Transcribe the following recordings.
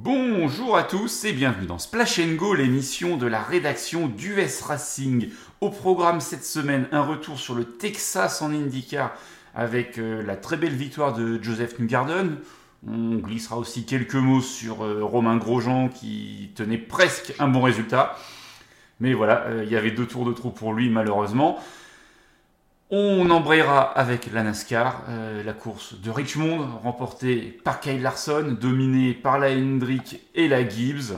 Bonjour à tous et bienvenue dans Splash Go, l'émission de la rédaction d'US Racing. Au programme cette semaine, un retour sur le Texas en IndyCar avec euh, la très belle victoire de Joseph Newgarden. On glissera aussi quelques mots sur euh, Romain Grosjean qui tenait presque un bon résultat. Mais voilà, euh, il y avait deux tours de trou pour lui malheureusement. On embrayera avec la NASCAR, euh, la course de Richmond, remportée par Kyle Larson, dominée par la Hendrick et la Gibbs.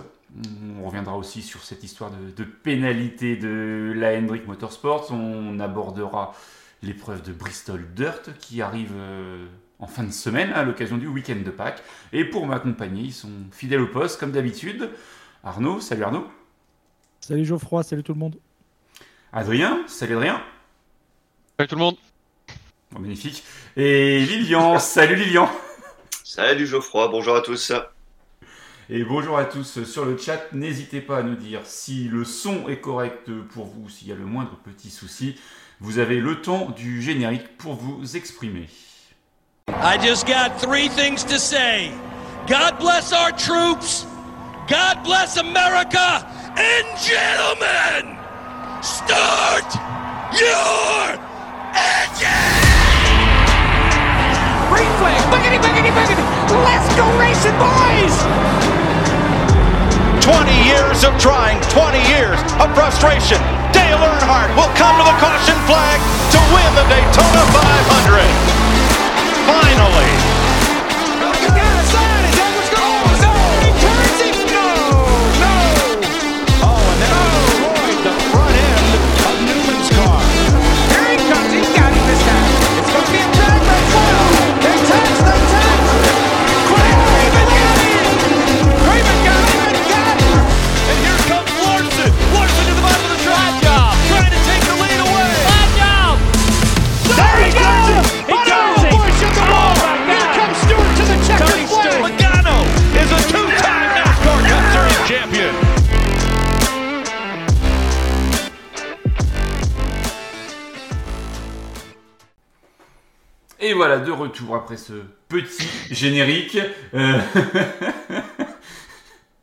On reviendra aussi sur cette histoire de, pénalité de la Hendrick Motorsports. On abordera l'épreuve de Bristol Dirt qui arrive euh, en fin de semaine à l'occasion du week-end de Pâques. Et pour m'accompagner, ils sont fidèles au poste comme d'habitude. Arnaud, salut Arnaud. Salut Geoffroy, salut tout le monde. Adrien, salut Adrien. Salut tout le monde. magnifique. Et Lilian, salut Lilian. Salut Geoffroy, bonjour à tous. Et bonjour à tous sur le chat. N'hésitez pas à nous dire si le son est correct pour vous, s'il y a le moindre petit souci. Vous avez le temps du générique pour vous exprimer. I just got three things to say. God bless our troops. God bless America. And gentlemen, start your Green flag! Let's go racing, boys! 20 years of trying, 20 years of frustration. Dale Earnhardt will come to the caution flag to win the Daytona 500. Finally, Et voilà, de retour après ce petit générique. Euh,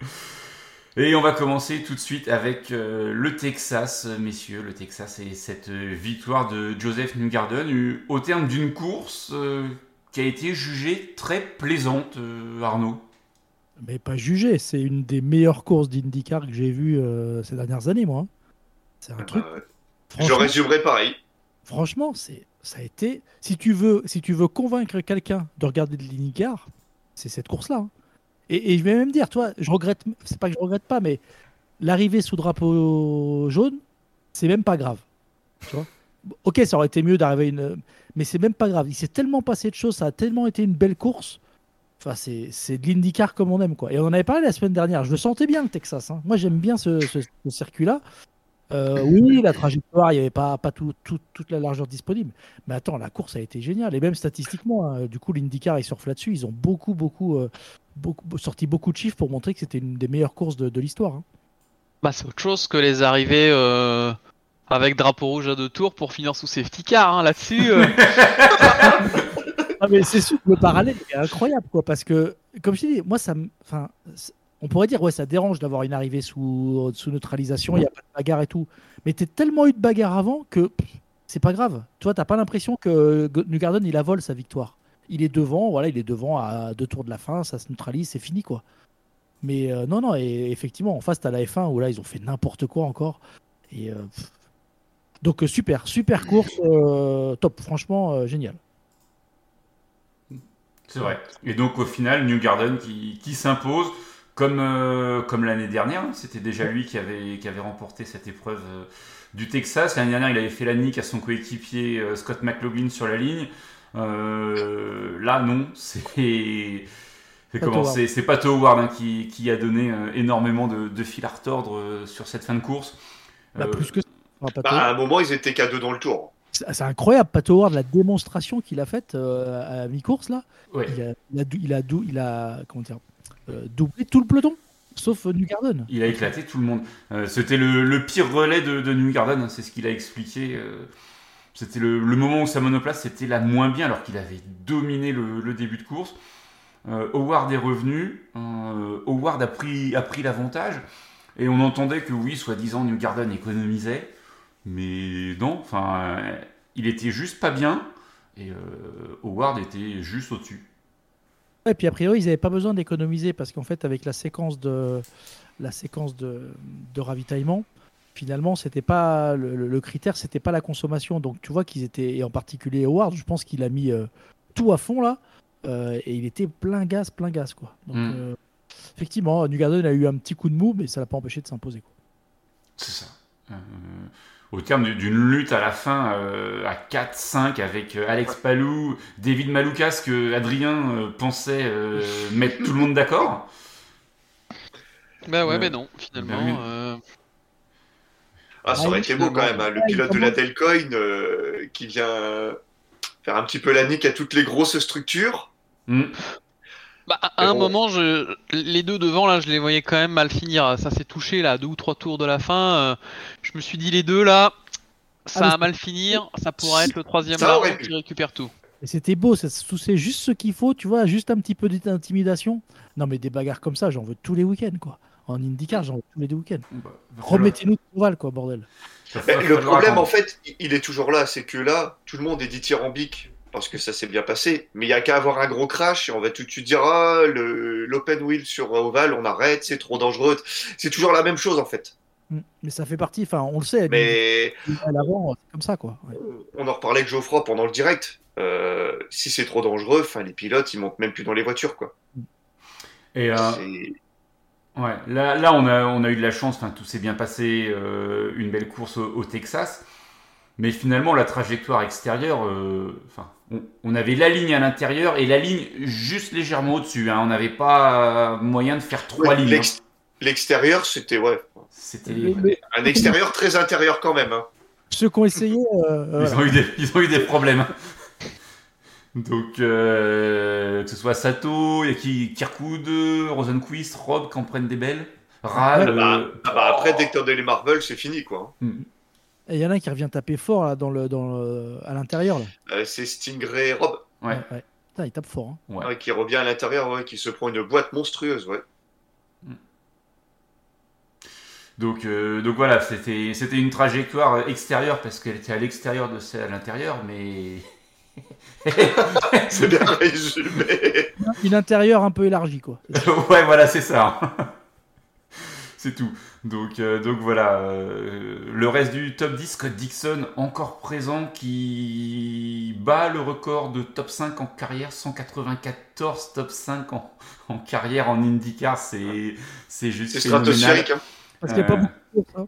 et on va commencer tout de suite avec euh, le Texas, messieurs. Le Texas et cette victoire de Joseph Newgarden au terme d'une course euh, qui a été jugée très plaisante, Arnaud. Mais pas jugée, c'est une des meilleures courses d'IndyCar que j'ai vues ces dernières années, moi. C'est un truc. Je résumerai pareil. Franchement, c'est ça a été. Si tu veux, convaincre quelqu'un de regarder de l'IndyCar, c'est cette course-là. Hein. Et, je vais même dire, toi, je regrette. C'est pas que je regrette pas, mais l'arrivée sous drapeau jaune, c'est même pas grave. Tu vois ok, ça aurait été mieux d'arriver une. Mais c'est même pas grave. Il s'est tellement passé de choses, ça a tellement été une belle course. Enfin, c'est de l'IndyCar comme on aime, quoi. Et on en avait parlé la semaine dernière. Je le sentais bien, le Texas. Hein. Moi, j'aime bien ce circuit-là. Euh, oui, la trajectoire, il n'y avait pas, pas tout, toute la largeur disponible. Mais attends, la course a été géniale. Et même statistiquement, hein, du coup, l'IndyCar, ils surfent là-dessus. Ils ont beaucoup, beaucoup, euh, beaucoup, sorti beaucoup de chiffres pour montrer que c'était une des meilleures courses de, l'histoire. Hein. Bah, c'est autre chose que les arrivées euh, avec drapeau rouge à deux tours pour finir sous safety car. Hein, là-dessus. ah, mais c'est sûr que le parallèle est incroyable, quoi. Parce que, comme je dis, moi, ça me on pourrait dire, ouais, ça dérange d'avoir une arrivée sous, neutralisation, il n'y a pas de bagarre et tout. Mais tu tellement eu de bagarre avant que c'est pas grave. Tu vois, t'as pas l'impression que Newgarden, il a volé sa victoire. Il est devant, voilà, il est devant à deux tours de la fin, ça se neutralise, c'est fini, quoi. Mais euh, non, non, et effectivement, en face, t'as la F1 où là, ils ont fait n'importe quoi encore. Et euh, donc, euh, super, super course, top, franchement, génial. C'est vrai. Et donc, au final, Newgarden qui, qui s'impose. Comme, euh, comme l'année dernière, hein, c'était déjà lui qui avait, qui avait remporté cette épreuve euh, du Texas. L'année dernière, il avait fait la nique à son coéquipier euh, Scott McLaughlin sur la ligne. là, non, c'est. C'est Pato Howard hein, qui, qui, a donné énormément de, de fil à retordre sur cette fin de course. Bah, plus que bah, à un moment, ils étaient qu'à deux dans le tour. C'est incroyable, Pato Howard, la démonstration qu'il a faite à mi-course là. Il, a, il, a, il, a, il a, comment dire, doublé tout le peloton sauf New Garden. Il a éclaté tout le monde. Euh, c'était le, pire relais de, New Garden, hein, c'est ce qu'il a expliqué. Euh, c'était le, moment où sa monoplace était la moins bien alors qu'il avait dominé le, début de course. Euh, Howard est revenu, euh, Howard a pris, l'avantage, et on entendait que oui, soi-disant, New Garden économisait, mais non, enfin, euh, il était juste pas bien, et euh, Howard était juste au-dessus. Et puis a priori, ils n'avaient pas besoin d'économiser parce qu'en fait, avec la séquence de, la séquence de, de ravitaillement, finalement, c'était pas le, le- critère, c'était pas la consommation. Donc tu vois qu'ils étaient, et en particulier Howard, je pense qu'il a mis euh, tout à fond là, euh, et il était plein gaz, plein gaz quoi. Donc Mm. euh, effectivement, Newgarden a eu un petit coup de mou, mais ça l'a pas empêché de s'imposer. C'est ça. Au terme du- d'une lutte à la fin euh, à 4-5 avec euh, Alex Palou, David Maloukas que Adrien euh, pensait euh, mettre tout le monde d'accord. Bah ouais, mais non, finalement. Bah oui. euh, Ah, ça aurait été beau quand même, hein, le pilote de la Delcoin euh, qui vient faire un petit peu la nique à toutes les grosses structures. Hmm. Bah, à un bon. moment, je... les deux devant, là, je les voyais quand même mal finir. Ça s'est touché, là, à deux ou trois tours de la fin. euh, Je me suis dit, les deux, là, ça Ah, va mal finir. Ça pourrait être le troisième Ça larron aurait qui récupère tout. Et c'était beau, ça se toussait juste ce qu'il faut, tu vois, juste un petit peu d'intimidation. Non mais des bagarres comme ça, j'en veux tous les week-ends quoi. En IndyCar, j'en veux tous les deux week-ends. Bah, Remettez-nous de Proval quoi, bordel. le problème, en fait, il- il est toujours là, c'est que là, tout le monde est dithyrambique parce que ça s'est bien passé. Mais il y a qu'à avoir un gros crash et on va tout de suite dire ah, le- l'open wheel sur Oval, on arrête, c'est trop dangereux. C'est toujours la même chose en fait. Mm. Mais ça fait partie, enfin on le sait, Mais à l'avant, c'est comme ça quoi. Ouais. on en reparlait avec Geoffroy pendant le direct. Euh, si c'est trop dangereux, enfin les pilotes ils montent même plus dans les voitures quoi. Et, euh, Ouais, là, là on, a, on a eu de la chance, enfin, tout s'est bien passé, euh, une belle course au, au Texas. Mais finalement, la trajectoire extérieure, euh, enfin, on, on avait la ligne à l'intérieur et la ligne juste légèrement au-dessus. hein. On n'avait pas moyen de faire trois Ouais, lignes. hein. l'ex- L'extérieur, c'était ouais, C'était, un extérieur très intérieur quand même. hein. ceux qui ont essayé, euh, ils, voilà. ont eu des, ils ont eu des problèmes. Donc, euh, que ce soit Sato, il y a qui, Kirkwood, Rosenquist, Rob qui en prennent des belles. Ral, Ouais, bah, euh, Ah bah, après, dès que t'as Marvel, c'est fini quoi. Et il y en a un qui revient taper fort là, dans le, dans le- à l'intérieur. Euh, c'est Stingray Rob Ouais. ouais. Putain, il tape fort. hein. ouais. ouais, qui revient à l'intérieur, ouais, qui se prend une boîte monstrueuse. Ouais. Donc, euh, donc voilà, c'était c'était une trajectoire extérieure parce qu'elle était à l'extérieur de celle à l'intérieur, mais C'est bien résumé. Une intérieur un peu élargi quoi. ouais, voilà, c'est ça. c'est tout. Donc, euh, donc voilà, euh, le reste du top 10, Scott Dixon encore présent qui bat le record de top 5 en carrière, 194 top 5 en, en carrière en IndyCar, c'est c'est juste C'est phénoménal. stratosphérique. Hein. Parce qu'il n'y a pas Euh, beaucoup de courses. hein.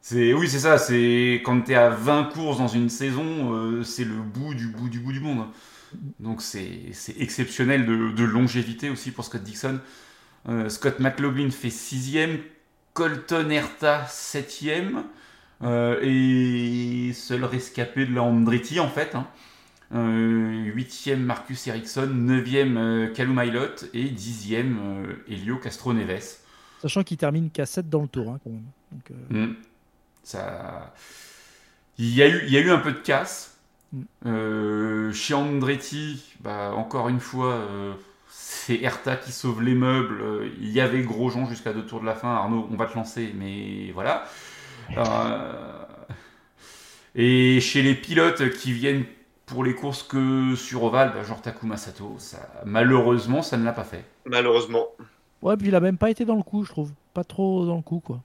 C'est oui, c'est ça. C'est quand t'es à 20 courses dans une saison, euh, c'est le bout du bout du bout du monde. Donc c'est c'est exceptionnel de, de longévité aussi pour Scott Dixon. Euh, Scott McLaughlin fait sixième, Colton Herta septième euh, et seul rescapé de la Andretti en fait. Hein. Euh, huitième Marcus Ericsson, neuvième euh, Callum Ilott et dixième euh, Helio Castro Neves. Sachant qu'il termine qu'à 7 dans le tour hein, quand même. Donc, euh, Mm. Ça... Il, y a eu, il y a eu un peu de casse. Mm. Euh, chez Andretti, bah, encore une fois, c'est Erta qui sauve les meubles. Il y avait Grosjean jusqu'à deux tours de la fin. Arnaud, on va te lancer, mais voilà. Euh, Et chez les pilotes qui viennent pour les courses que sur Oval, bah, genre Takuma Sato, ça, malheureusement, ça ne l'a pas fait. Malheureusement. Ouais, puis il a même pas été dans le coup, je trouve. Pas trop dans le coup, quoi.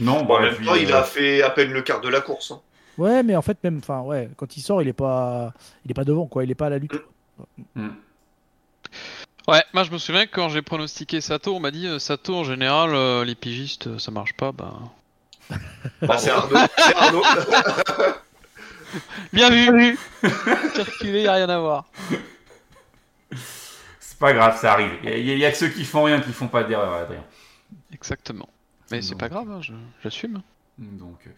Non, en bah, même puis, temps, il euh, a fait à peine le quart de la course. hein. Ouais, mais en fait, même, enfin, ouais, quand il sort, il est pas, il est pas devant, quoi. Il est pas à la lutte. mm. Ouais, moi je me souviens que quand j'ai pronostiqué Sato, on m'a dit euh, Sato en général, euh, les pigistes, euh, ça marche pas. Bah... Bah, c'est Arnaud. C'est Arnaud. Bien vu J'ai reculé, y a rien à voir. C'est pas grave, ça arrive. Il y, a- il y a que ceux qui font rien qui font pas d'erreur, Adrien. Exactement. Mais c'est pas grave, hein, j'assume. Donc, euh,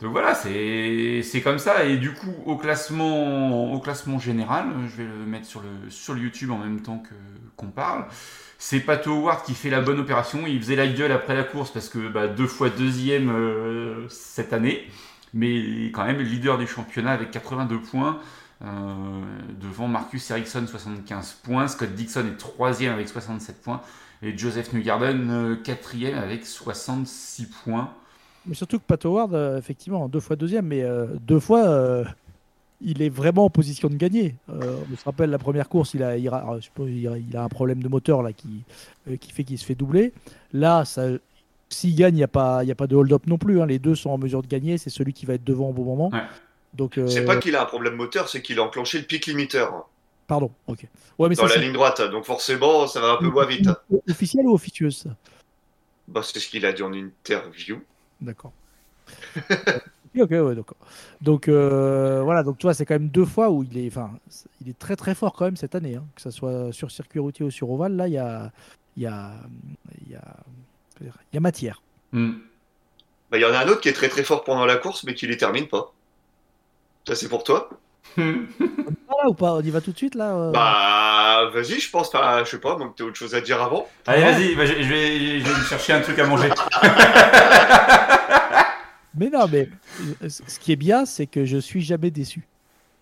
donc voilà, c'est comme ça. Et du coup, au classement, au classement général, je vais le mettre sur le, sur YouTube en même temps qu'on parle. C'est Pato Howard qui fait la bonne opération. Il faisait la gueule après la course parce que bah, deux fois deuxième euh, cette année. Mais quand même leader du championnat avec 82 points. Euh, devant Marcus Ericsson 75 points, Scott Dixon est troisième avec 67 points et Joseph Newgarden euh, quatrième avec 66 points. Mais surtout que Pat Howard, euh, effectivement, deux fois deuxième, mais euh, deux fois, euh, il est vraiment en position de gagner. Euh, on se rappelle la première course, il a, il a, je il un problème de moteur là qui, euh, qui fait qu'il se fait doubler. Là, ça, s'il gagne, il n'y a pas, il y a pas de hold-up non plus. hein. Les deux sont en mesure de gagner. C'est celui qui va être devant au bon moment. Ouais. Donc, euh, C'est pas qu'il a un problème moteur, c'est qu'il a enclenché le pic limiteur hein, pardon. Ok. Ouais, mais dans ça, la ligne droite. Donc forcément, ça va un peu moins vite. hein. officiel ou officieuse? Bah, c'est ce qu'il a dit en interview. D'accord. ok, ouais, d'accord. Donc euh, voilà, donc tu vois, c'est quand même deux fois où il est, enfin, il est très très fort quand même cette année, hein. que ce soit sur circuit routier ou sur ovale. Là, il y a, il y a, il y a, il y a matière. Hmm. Bah, il y en a un autre qui est très très fort pendant la course, mais qui les termine pas. Ça, c'est pour toi? Voilà ou pas? On y va tout de suite là. euh? Bah, vas-y, je pense pas. Je sais pas, donc t'as autre chose à dire avant? Allez, vas-y, bah, je, je vais, je vais me chercher un truc à manger. Mais non, mais ce qui est bien, c'est que je suis jamais déçu.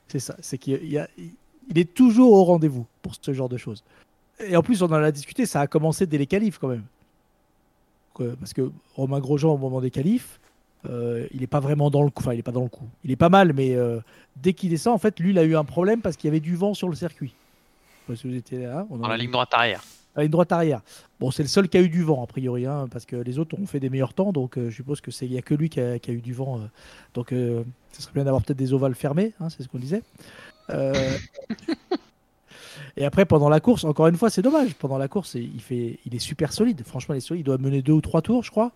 C'est ça. C'est qu'il y a- il est toujours au rendez-vous pour ce genre de choses. Et en plus, on en a discuté, ça a commencé dès les qualifs quand même. Parce que Romain Grosjean, au moment des qualifs, euh, il n'est pas vraiment dans le coup. Enfin, il est pas dans le coup. Il est pas mal, mais euh, dès qu'il descend, en fait, lui, il a eu un problème parce qu'il y avait du vent sur le circuit. Vous étiez là. on Dans la ligne droite arrière. à une droite arrière. Bon, c'est le seul qui a eu du vent, a priori, hein, parce que les autres ont fait des meilleurs temps, donc euh, je suppose que c'est il y a que lui qui a, qui a eu du vent. donc, ce serait bien d'avoir peut-être des ovales fermés, hein, c'est ce qu'on disait. Et après, pendant la course, encore une fois, c'est dommage. Pendant la course, il, fait, il est super solide. Franchement, il est solide. Il doit mener deux ou trois tours, je crois.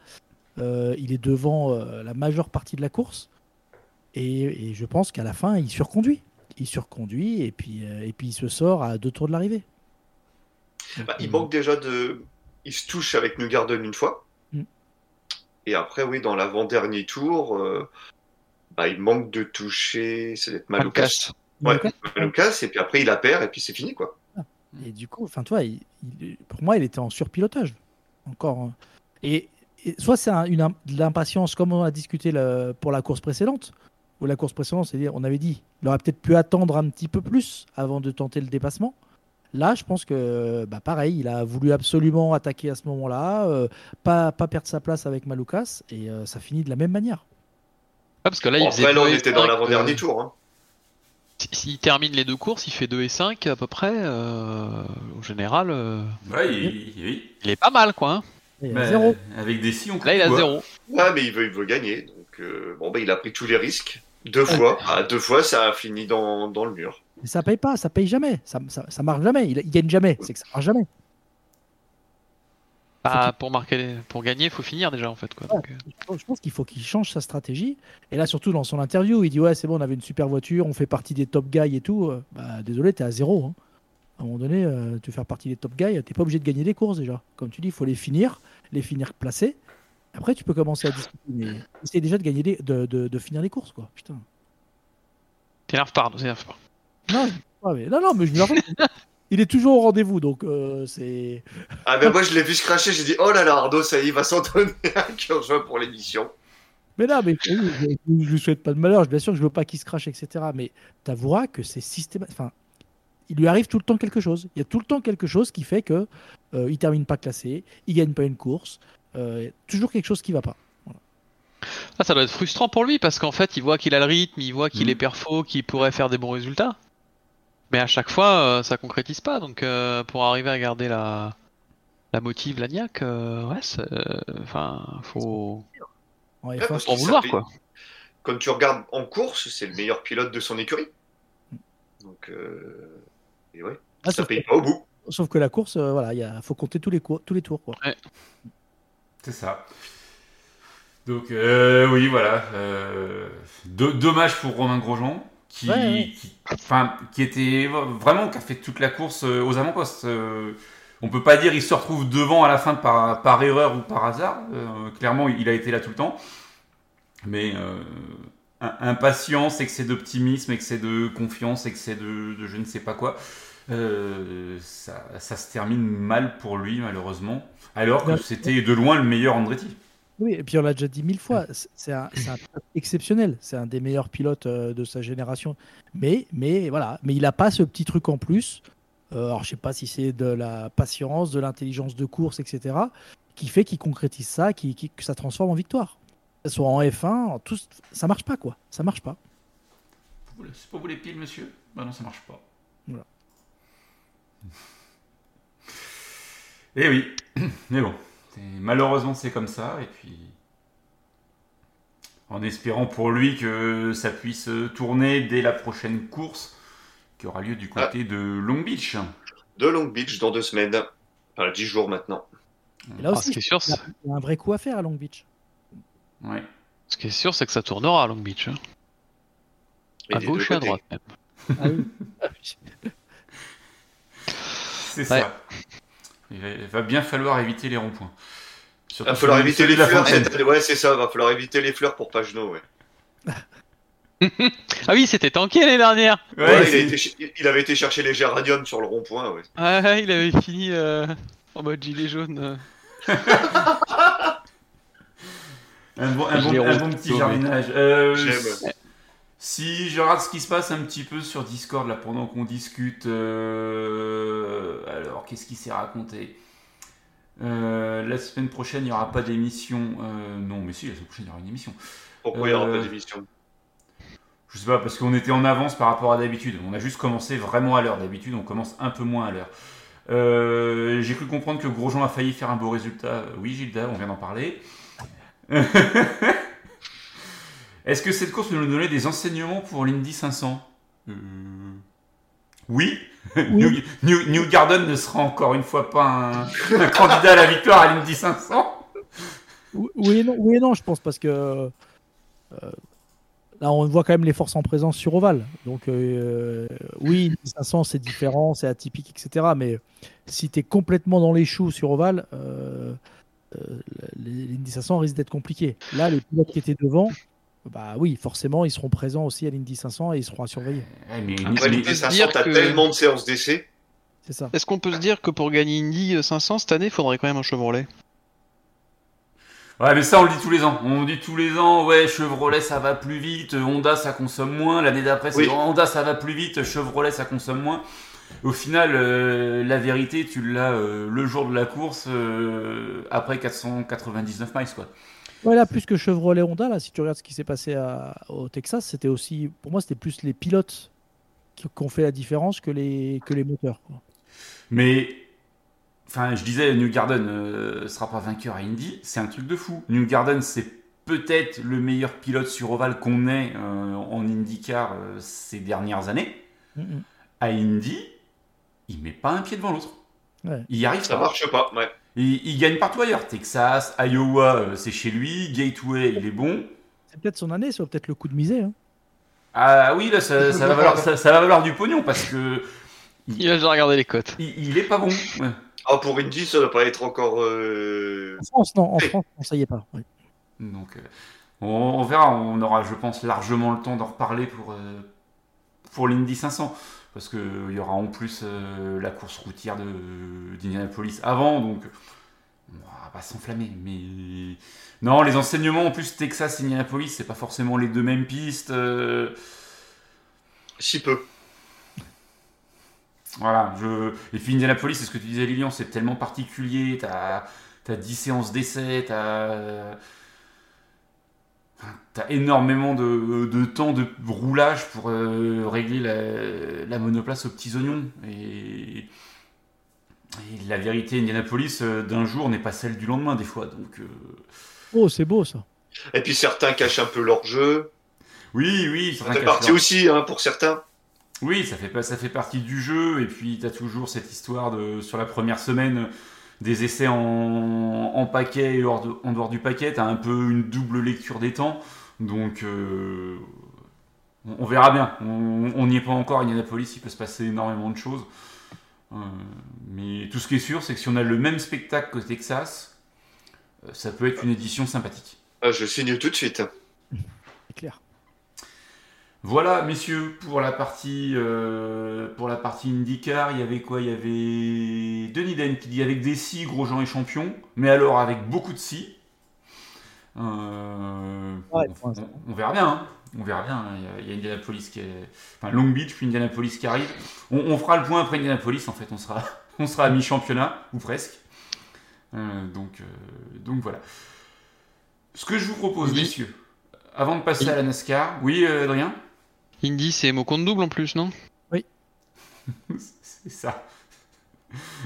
Euh, il est devant euh, la majeure partie de la course. Et, et je pense qu'à la fin, il surconduit. Il surconduit et puis, euh, et puis il se sort à deux tours de l'arrivée. Bah, il manque déjà de. Il se touche avec Newgarden une fois. Mm. Et après, oui, dans l'avant-dernier tour, euh, bah, il manque de toucher. C'est d'être Maloukas. Maloukas. Ouais, Maloukas. Maloukas, et puis après, il la perd, et puis c'est fini, quoi. Et du coup, enfin, toi, il- il- pour moi, il était en surpilotage. Encore. hein. Et soit c'est un- une, im- de l'impatience, comme on a discuté le- pour la course précédente, où la course précédente, c'est-à-dire, on avait dit, il aurait peut-être pu attendre un petit peu plus avant de tenter le dépassement. Là, je pense que, bah, pareil, il a voulu absolument attaquer à ce moment-là, euh, pas, pas perdre sa place avec Maloukas, et euh, ça finit de la même manière. Ah, parce que là, Bon, il faisait après, là, on 2 et était dans 5, l'avant-dernier euh, tour. Hein. si- S'il termine les deux courses, il fait 2 et 5 à peu près. euh, au général, euh, Ouais, il, il- il est pas mal quoi. Zéro. Avec des si, on Là, il a quoi. 0. Ouais, mais il veut, il veut gagner. Donc, euh, bon, bah, il a pris tous les risques. Deux fois. Ah, deux fois, ça a fini dans, dans le mur. Mais ça paye pas, ça paye jamais, ça, ça, ça marche jamais, il, il gagne jamais, c'est que ça marche jamais. Bah, pour, marquer, pour gagner, il faut finir déjà en fait. Quoi. Donc, euh, Je pense- qu'il faut qu'il change sa stratégie. Et là, surtout dans son interview, il dit Ouais, c'est bon, on avait une super voiture, on fait partie des top guys et tout. Euh, Bah, désolé, t'es à zéro. hein. À un moment donné, euh, tu veux faire partie des top guys, t'es pas obligé de gagner les courses déjà. Comme tu dis, il faut les finir, les finir placés. Après, tu peux commencer à discuter. Mais essaye déjà de, gagner les- de, de, de finir les courses, quoi. Putain. T'énerve pas, t'énerve pas. Non, mais- non, non, mais je me rappelle. Il est toujours au rendez-vous, donc euh, c'est. Ah, ben moi, je l'ai vu se cracher. J'ai dit, oh là là, Arnaud, ça y est, il va s'en donner un pour l'émission. Mais là, mais je, je lui souhaite pas de malheur. Bien sûr que je veux pas qu'il se crache, etc. Mais t'avoueras que c'est systématique. Enfin, il lui arrive tout le temps quelque chose. Il y a tout le temps quelque chose qui fait que euh, il termine pas classé, il gagne pas une course. Euh, toujours quelque chose qui va pas. Ah, ça doit être frustrant pour lui parce qu'en fait, il voit qu'il a le rythme, il voit qu'il Mhm. est perfo, qu'il pourrait faire des bons résultats. Mais à chaque fois, euh, ça concrétise pas. Donc, euh, pour arriver à garder la, la motive, la niaque, euh, ouais, euh, enfin, faut Ouais, faut- en vouloir fait- quoi. Quand tu regardes en course, c'est le meilleur pilote de son écurie. Donc, euh, et ouais, Ah, ça sauf, paye pas au bout. sauf que la course, euh, voilà, il y a- faut compter tous les, cours, tous les tours. Quoi. C'est ça. Donc, euh, oui, voilà. euh, do- dommage pour Romain Grosjean, qui, Ouais, ouais. qui, enfin, qui était vraiment, qui a fait toute la course euh, aux avant-postes. Euh, on peut pas dire il se retrouve devant à la fin par, par erreur ou par hasard. Euh, clairement, il a été là tout le temps. Mais euh, impatience, excès d'optimisme, excès de confiance, excès de, de je ne sais pas quoi. euh, ça, ça se termine mal pour lui, malheureusement. Alors que c'était de loin le meilleur Andretti. Oui, et puis on l'a déjà dit mille fois, c'est- un, un pilote exceptionnel, c'est un des meilleurs pilotes euh, de sa génération. Mais, mais voilà, mais il n'a pas ce petit truc en plus. Euh, alors je sais pas si c'est de la patience, de l'intelligence de course, etc., qui fait qu'il concrétise ça, qui, qui- que ça transforme en victoire. Soit en F1, en tout, ça marche pas quoi, ça marche pas. C'est pas vous les piles, monsieur? Bah non, ça marche pas. Voilà. Eh oui, mais bon, malheureusement c'est comme ça, et puis en espérant pour lui que ça puisse tourner dès la prochaine course qui aura lieu du côté de Long Beach. De Long Beach dans deux semaines. Enfin, dix jours maintenant. Et là Ah, aussi, sûr, il y a un vrai coup à faire à Long Beach. Ouais. ce qui est sûr, c'est que ça tournera à Long Beach. hein. Et À gauche et à droite même. Ah oui. C'est Ouais. ça. Il va, il bien falloir éviter les ronds-points. Il va falloir éviter les fleurs. Cette. Ouais, c'est ça. Va falloir éviter les fleurs pour Pagenot. Ouais. Ah oui, c'était tanké l'année dernière. Ouais, Ouais, il, été il avait été chercher les géraniums sur le rond-point. Ouais. Ah, il avait fini euh, en mode gilet jaune. euh. Un bon, un Je bon- les un rôde bon petit jardinage. Euh. Si je regarde ce qui se passe un petit peu sur Discord là pendant qu'on discute, euh, alors qu'est-ce qui s'est raconté? Euh, La semaine prochaine il n'y aura pas d'émission. Euh, non, mais si, la semaine prochaine il y aura une émission. Pourquoi il n'y aura pas d'émission? Je sais pas, parce qu'on était en avance par rapport à d'habitude. On a juste commencé vraiment à l'heure. D'habitude, on commence un peu moins à l'heure. Euh, J'ai cru comprendre que Grosjean a failli faire un beau résultat. Oui, Gilda, on vient d'en parler. Est-ce que cette course peut nous donner des enseignements pour l'Indy 500 Euh, Oui. New, New- New Garden ne sera encore une fois pas un, un candidat à la victoire à l'Indy 500. Oui et non, oui et non, je pense, parce que euh, là, on voit quand même les forces en présence sur Oval. Donc, euh, oui, 500, c'est différent, c'est atypique, etc. Mais si tu es complètement dans les choux sur Oval, l'Indy 500 risque d'être compliqué. Là, les pilotes qui étaient devant, bah oui, forcément, ils seront présents aussi à l'Indy 500 et ils seront à surveiller. Mais, Après, l'Indy se 500, dire t'as que- tellement de séances d'essai. C'est ça. Est-ce qu'on peut se dire que pour gagner Indy 500 cette année, il faudrait quand même un Chevrolet? Ouais, mais ça, on le dit tous les ans. On dit tous les ans, ouais, Chevrolet, ça va plus vite, Honda, ça consomme moins. L'année d'après, c'est Oui. Honda, ça va plus vite, Chevrolet, ça consomme moins. Au final, euh, la vérité, tu l'as euh, le jour de la course, euh, après 499 miles, quoi. Ouais, là, plus que Chevrolet Honda, là, si tu regardes ce qui s'est passé à- au Texas, c'était aussi, pour moi, c'était plus les pilotes qui, qui ont fait la différence que les, que les moteurs. quoi. Mais, enfin, je disais, New Garden euh, sera pas vainqueur à Indy, c'est un truc de fou. New Garden, c'est peut-être le meilleur pilote sur ovale qu'on ait euh, en IndyCar euh, ces dernières années. À Indy, il met pas un pied devant l'autre. Ouais. Il y arrive Ça pas. marche pas. Ouais. Il, il gagne partout ailleurs. Texas, Iowa, euh, c'est chez lui. Gateway, il est bon. C'est peut-être son année, c'est peut-être le coup de misée. hein. Ah oui, là, ça, ça va, valoir, ça, ça va valoir du pognon parce que Il a déjà regardé les cotes. il, il est pas bon. Ouais. Ah, pour Indy, ça doit pas être encore. euh, En France, non, en France, ça y est pas. ouais. Donc, euh, on, on verra. On aura, je pense, largement le temps d'en reparler pour, euh, pour l'Indy 500. Parce qu'il y aura en plus euh, la course routière d'Indianapolis avant. Donc, on va pas s'enflammer. Mais non, les enseignements en plus, Texas et Indianapolis, c'est pas forcément les deux mêmes pistes. euh, Si peu. Voilà, je... Et puis Indianapolis, c'est ce que tu disais Lilian, c'est tellement particulier, t'as as 10 séances d'essai, t'as as énormément de, de temps de roulage pour euh, régler la, la monoplace aux petits oignons. Et, et la vérité, Indianapolis, euh, d'un jour n'est pas celle du lendemain des fois. Donc euh, Oh, c'est beau ça. Et puis certains cachent un peu leur jeu. oui, oui, Ça fait partie leur- aussi hein, pour certains. Oui, ça fait, pas- ça fait partie du jeu. Et puis, tu as toujours cette histoire de, sur la première semaine, des essais en, en paquet et hors de- en dehors du paquet. Tu as un peu une double lecture des temps. Donc, euh, on, on verra bien. On n'y est pas encore à Indianapolis. Il peut se passer énormément de choses. Euh, mais tout ce qui est sûr, c'est que si on a le même spectacle qu'au Texas, euh, ça peut être une édition sympathique. Ah, je signe tout de suite. C'est clair. Voilà, messieurs, pour la partie euh, pour la partie IndyCar, il y avait quoi? Il y avait Denis Den qui dit avec des si Grosjean est champion, mais alors avec beaucoup de si. Euh, Ouais, on, verra bien. hein. On verra bien. hein. Il y a- il y, a Indianapolis qui est. Enfin, Long Beach, puis Indianapolis qui arrive. On, on fera le point après Indianapolis, en fait. On sera, on sera à mi-championnat, ou presque. Euh, donc, donc voilà. Ce que je vous propose, Oui. messieurs, avant de passer à la NASCAR. Oui, Adrien? Indy, c'est mot compte double en plus, non? C'est ça.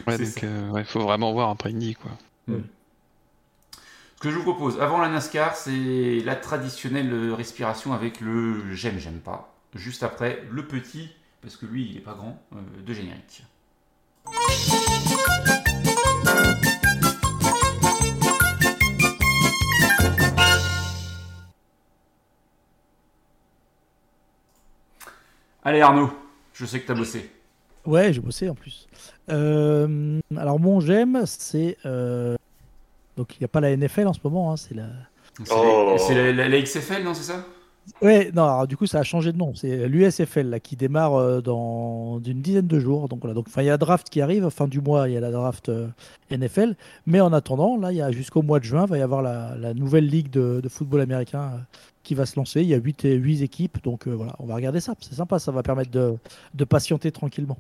Ouais, C'est donc ça. euh, ouais, faut vraiment voir après Indy, quoi. Ce que je vous propose, avant la NASCAR, c'est la traditionnelle euh, respiration avec le j'aime, j'aime pas. Juste après, le petit, parce que lui, il est pas grand, euh, de générique. Allez Arnaud, je sais que t'as bossé. Ouais, j'ai bossé en plus. Euh, alors, mon j'aime, c'est. euh, Donc, il n'y a pas la NFL en ce moment, hein, c'est la. C'est Oh. la- c'est la, la- la XFL, non, c'est ça? Ouais, non, alors, du coup, ça a changé de nom. C'est l'USFL là, qui démarre euh, dans une dizaine de jours. Donc, voilà. Donc, il y a la draft qui arrive. Fin du mois, il y a la draft euh, NFL. Mais en attendant, là, il y a jusqu'au mois de juin, il va y avoir la, la nouvelle ligue de, de football américain euh, qui va se lancer. Il y a 8, équipes. Donc, voilà, on va regarder ça. C'est sympa. Ça va permettre de, de patienter tranquillement.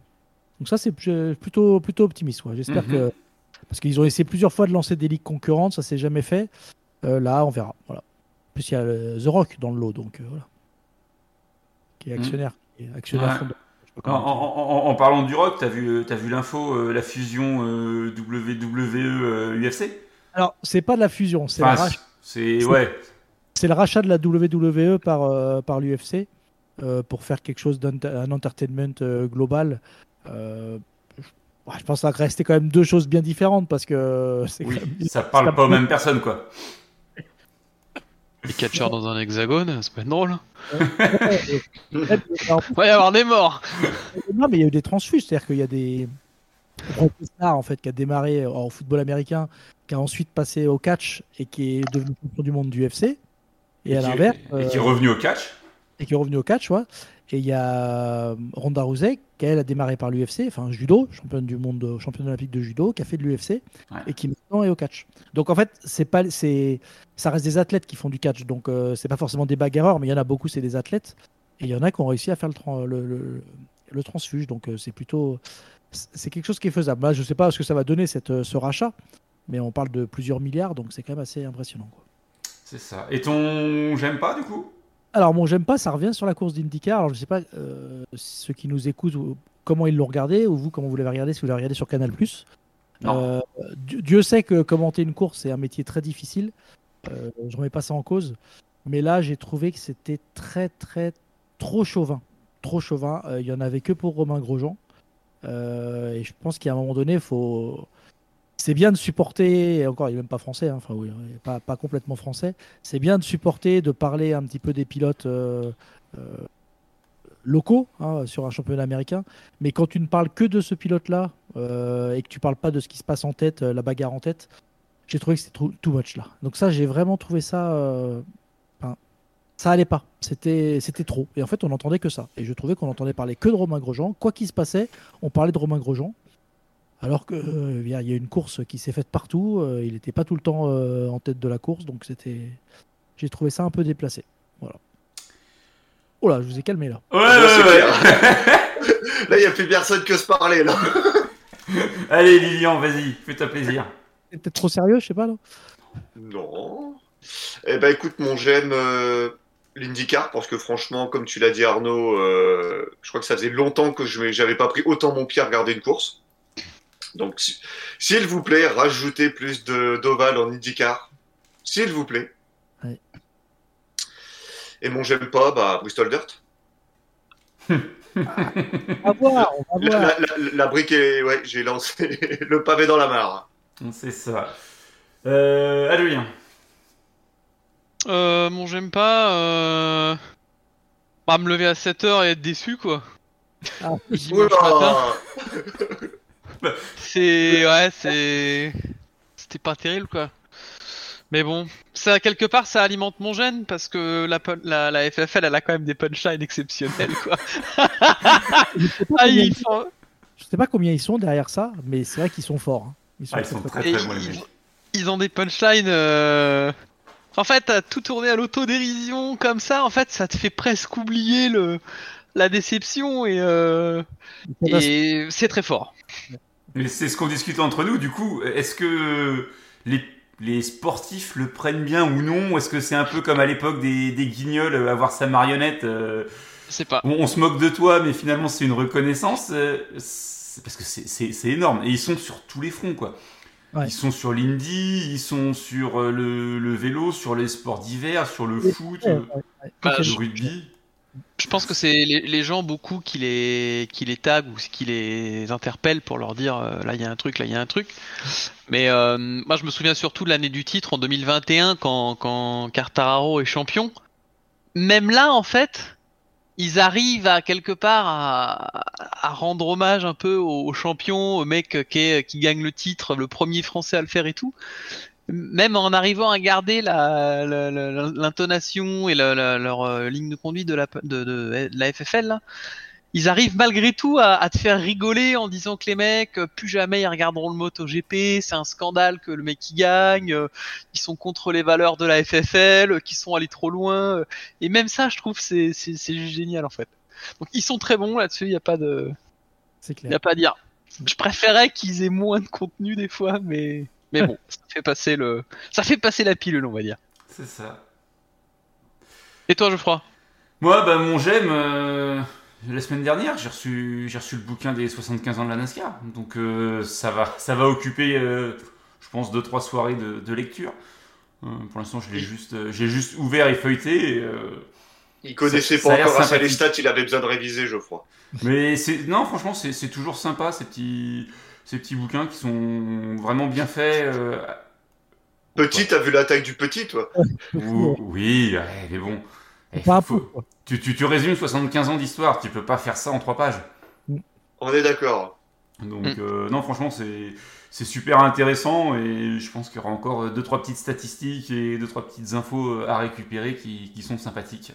Donc, ça, c'est plutôt, plutôt optimiste. ouais. J'espère Mhm. que. Parce qu'ils ont essayé plusieurs fois de lancer des ligues concurrentes. Ça s'est jamais fait. Là, on verra. Voilà. Plus, il y a euh, The Rock dans le lot, donc euh, voilà. Qui est actionnaire. qui est actionnaire. Ouais. En, en- en- en parlant du rock, t'as vu, t'as vu l'info, euh, la fusion euh, WWE-UFC Alors, c'est pas de la fusion, c'est le, rach- c'est ouais, c'est le rachat de la WWE par, euh, par l'UFC euh, pour faire quelque chose d'un un entertainment euh, global. Euh, je pense que ça rester quand même deux choses bien différentes parce que oui, même- ça parle pas aux mêmes personnes quoi. Les catcheurs dans un hexagone, peut être drôle. Il va y avoir des morts Non, mais il y a eu des transfuges, c'est-à-dire qu'il y a des. En fait, qui a démarré en football américain, qui a ensuite passé au catch et qui est devenu champion du monde du UFC. Et, à qui- l'inverse. et qui est euh, revenu au catch. et qui est revenu au catch, ouais. Et il y a euh, Ronda Rousey, qui elle a démarré par l'UFC, enfin judo, championne du monde, euh, championne olympique de judo, qui a fait de l'UFC Ouais. et qui maintenant est au catch. Donc en fait, c'est pas, c'est, ça reste des athlètes qui font du catch, donc euh, c'est pas forcément des bagarreurs, mais il y en a beaucoup, c'est des athlètes, et il y en a qui ont réussi à faire le, tran- le, le- le transfuge, donc euh, c'est plutôt, c'est quelque chose qui est faisable. Là, je sais pas ce que ça va donner cette, ce rachat, mais on parle de plusieurs milliards, donc c'est quand même assez impressionnant. C'est ça. Et ton j'aime pas du coup? Alors, bon, j'aime pas, ça revient sur la course d'IndyCar. Alors, je sais pas euh, ceux qui nous écoutent, ou- comment ils l'ont regardé, ou vous, comment vous l'avez regardé, si vous l'avez regardé sur Canal. Euh, Dieu sait que commenter une course, c'est un métier très difficile. Euh, je remets pas ça en cause. Mais là, j'ai trouvé que c'était très, très, trop chauvin. Trop chauvin. Euh, Il y en avait que pour Romain Grosjean. Euh, et je pense qu'à un moment donné, faut. C'est bien de supporter, encore, il n'est même pas français, hein, enfin, oui, pas, complètement français. C'est bien de supporter, de parler un petit peu des pilotes euh, euh, locaux hein, sur un championnat américain. Mais quand tu ne parles que de ce pilote-là euh, et que tu parles pas de ce qui se passe en tête, la bagarre en tête, j'ai trouvé que c'était too, much là. Donc ça, j'ai vraiment trouvé ça. ça allait pas. C'était trop. Et en fait, on n'entendait que ça. Et je trouvais qu'on entendait parler que de Romain Grosjean. Quoi qu'il se passait, on parlait de Romain Grosjean. Alors que euh, il y a il y a une course qui s'est faite partout. euh, il n'était pas tout le temps euh, en tête de la course. Donc c'était. J'ai trouvé ça un peu déplacé. Voilà. Oh là, je vous ai calmé là. Ouais, ouais. Là, il n'y a plus personne que se parler, là. Allez Lilian, vas-y, fais-toi plaisir. C'est peut-être trop sérieux, je sais pas là. Non. Eh ben, écoute, mon j'aime euh, l'IndyCar parce que franchement, comme tu l'as dit, Arnaud, euh, je crois que ça faisait longtemps que je n'avais pas pris autant mon pied à regarder une course. Donc, si- s'il vous plaît, rajoutez plus de d'ovales en IndyCar. S'il vous plaît. Et mon j'aime pas, bah, Bristol Dirt. On va voir, on va La, voir. la- la- la brique est. Ouais, j'ai lancé le pavé dans la mare. C'est ça. Euh, Adrien. Euh, mon j'aime pas. Euh... Bah, me lever à 7h et être déçu, quoi. Ah, Dimanche matin. C'est. Ouais, c'est. C'était pas terrible, quoi. Mais bon, ça, quelque part, ça alimente mon gène parce que la, la, la FFL, elle a quand même des punchlines exceptionnelles, quoi. Je sais pas Ah, combien ils font- je sais pas combien ils sont derrière ça, mais c'est vrai qu'ils sont forts. hein. Ils sont Ah, ils sont très très très bons ils ont des punchlines. euh, En fait, à tout tourner à l'autodérision comme ça, en fait, ça te fait presque oublier le la déception et, euh, et c'est très fort. Mais c'est ce qu'on discute entre nous. Du coup, est-ce que les, les sportifs le prennent bien ou non? Est-ce que c'est un peu comme à l'époque des, des guignols, euh, avoir sa marionnette euh, Je sais pas. on, on se moque de toi, mais finalement c'est une reconnaissance. euh, parce que c'est- énorme. Et ils sont sur tous les fronts, quoi. Ouais. Ils sont sur l'indie, ils sont sur le, le vélo, sur les sports d'hiver, sur le foot, Ouais, ouais, ouais. Bah, le je- rugby. Je pense que c'est les, gens beaucoup qui les qui les taguent ou qui les interpellent pour leur dire euh, là il y a un truc, là il y a un truc. Mais euh, moi je me souviens surtout de l'année du titre en 2021 quand quand Quartararo est champion. Même là en fait, ils arrivent à quelque part à, à rendre hommage un peu au, au champion, au mec qui est, qui gagne le titre, le premier français à le faire et tout. Même en arrivant à garder la- la- la- l'intonation et la- la- leur euh, ligne de conduite de la, de, de- de la FFL, là, ils arrivent malgré tout à, à te faire rigoler en disant que les mecs, euh, plus jamais ils regarderont le MotoGP, c'est un scandale que le mec qui gagne, euh, ils sont contre les valeurs de la FFL, euh, qu'ils sont allés trop loin. euh, Et même ça, je trouve, c'est génial en fait. Donc ils sont très bons là-dessus, il n'y a pas de... C'est Y clair. a pas à dire. Je préférais qu'ils aient moins de contenu des fois, mais mais bon, ça fait passer le, ça fait passer la pilule, on va dire. C'est ça. Et toi, Geoffroy? Moi, bah, mon j'aime, euh, la semaine dernière, j'ai reçu, j'ai reçu le bouquin des 75 ans de la NASCAR. Donc, euh, ça, va, ça va occuper, euh, je pense, 2-3 soirées de, de lecture. Euh, pour l'instant, je l'ai juste, euh, j'ai juste ouvert et feuilleté. et, euh, Il connaissait Ça- ça pas a l'air encore assez les stats, il avait besoin de réviser, Geoffroy. mais c'est, non, franchement, c'est, c'est toujours sympa, ces petits, ces petits bouquins qui sont vraiment bien faits. euh, Petit, t'as vu la taille du petit, toi? Ou- oui, ouais, mais bon. Eh, Pas un faut- peu, quoi. tu, tu, tu résumes 75 ans d'histoire, tu peux pas faire ça en 3 pages. On est d'accord. Donc Mm. euh, non, franchement, c'est c'est super intéressant et je pense qu'il y aura encore deux trois petites statistiques et deux trois petites infos euh, à récupérer qui, qui sont sympathiques.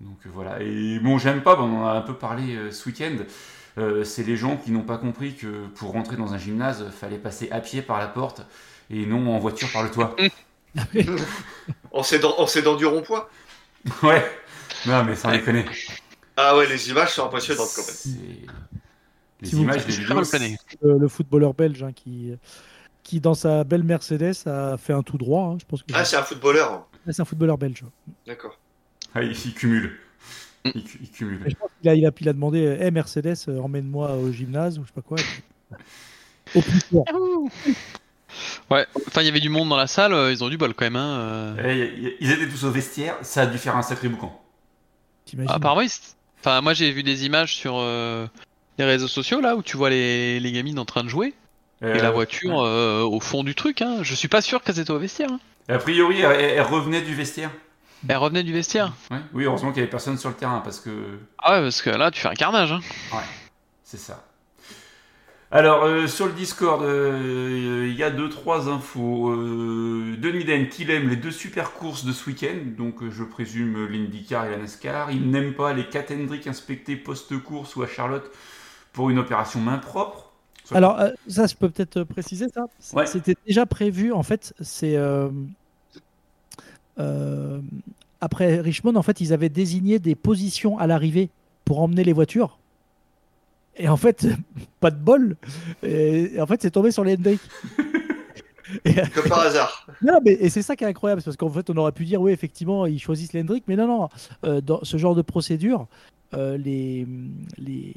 Donc voilà. Et bon, j'aime pas, bon, on en a un peu parlé euh, ce week-end. Euh, c'est les gens qui n'ont pas compris que pour rentrer dans un gymnase, fallait passer à pied par la porte et non en voiture par le toit. On s'est dans, on s'est dans du rond-point? Ouais. Non, mais sans déconner. Ah ouais, les images sont impressionnantes quand même. C'est- Les Si images, les vidéos. Le, le footballeur belge hein, qui, qui, dans sa belle Mercedes, a fait un tout droit. hein, je pense que Ah, c'est un footballeur. Ah, c'est un footballeur belge. D'accord. Ah, il, il cumule. Il, cu- il cumule. Et je pense qu'il a, il a, il a demandé Hey Mercedes, euh, emmène-moi au gymnase ou je sais pas quoi. Au plus fort. Ouais. Enfin, il y avait du monde dans la salle. euh, Ils ont du bol quand même. Hein. euh. Eh, Ils étaient tous au vestiaire, ça a dû faire un sacré boucan. T'imagines Apparemment, ils- enfin, moi j'ai vu des images sur euh, les réseaux sociaux là où tu vois les, les gamines en train de jouer et la voiture euh, au fond du truc. Hein. Je suis pas sûr qu'elles étaient au vestiaire. Hein. A priori, elle, elle revenait du vestiaire. Elles revenaient du vestiaire. Ouais. Oui, heureusement qu'il y avait personne sur le terrain parce que Ah ouais, parce que là, tu fais un carnage. Hein. c'est ça. Alors, euh, sur le Discord, euh, il y a deux, trois infos. Euh, Denis Den, qu'il aime les deux super courses de ce week-end, donc euh, je présume l'IndyCar et la NASCAR. Il n'aime pas les Katendrick inspectés post-course ou à Charlotte pour une opération main propre. Alors, euh, ça, je peux peut-être préciser ça. Ouais. C'était déjà prévu. En fait, c'est. Euh, après Richmond, en fait, ils avaient désigné des positions à l'arrivée pour emmener les voitures. Et en fait, pas de bol. Et, en fait, c'est tombé sur les Hendrick. Et, Comme par hasard. non, mais, et c'est ça qui est incroyable, parce qu'en fait, on aurait pu dire, oui, effectivement, ils choisissent l'Hendrick, mais non, non, euh, dans ce genre de procédure, euh, les, les,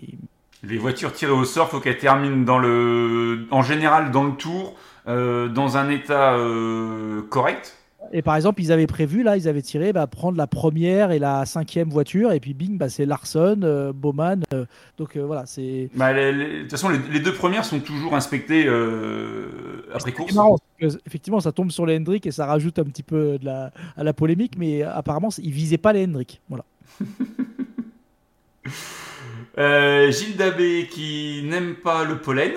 Les voitures tirées au sort, faut qu'elles terminent dans le, en général dans le tour, euh, dans un état euh, correct. Et par exemple, ils avaient prévu, là, ils avaient tiré, bah, prendre la première et la cinquième voiture, et puis bing, bah, c'est Larson, euh, Bowman. euh, donc euh, voilà, c'est. Bah, de toute façon, les, les deux premières sont toujours inspectées euh, après C'est course. marrant, effectivement, ça tombe sur les Hendrick et ça rajoute un petit peu de la, à la polémique, mais apparemment, ils visaient pas les Hendrick. Voilà. Gilles Dabé qui n'aime pas le pollen,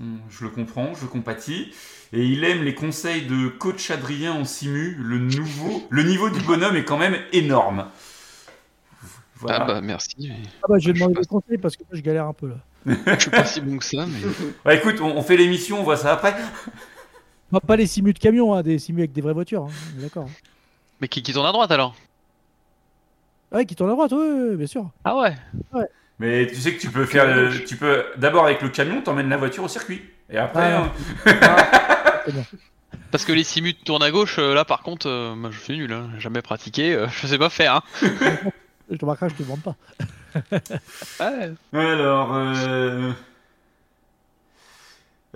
Hum, je le comprends, je compatis, et il aime les conseils de coach Adrien en simu. Le nouveau, le niveau du bonhomme est quand même énorme. Voilà. Ah bah merci. Ah bah, je vais Je demander des conseils parce que moi, je galère un peu là. Je suis pas si bon que ça, mais. Bah, écoute, on, on fait l'émission, on voit ça après. Pas, pas les simus de camion, hein, des simus avec des vraies voitures. hein, D'accord. Mais qui, qui tourne à droite alors? Ouais, qui tourne à droite, oui, bien sûr. Ah ouais? Mais tu sais que tu peux faire, le- tu peux d'abord avec le camion, t'emmènes la voiture au circuit. Et après, Ah. hein, bien. Parce que les simus tournent à gauche, euh, là par contre, euh, moi, je suis nul, hein, jamais pratiqué, euh, je sais pas faire. Hein. Je te remarquerai, je te demande pas. Ouais. Alors, euh...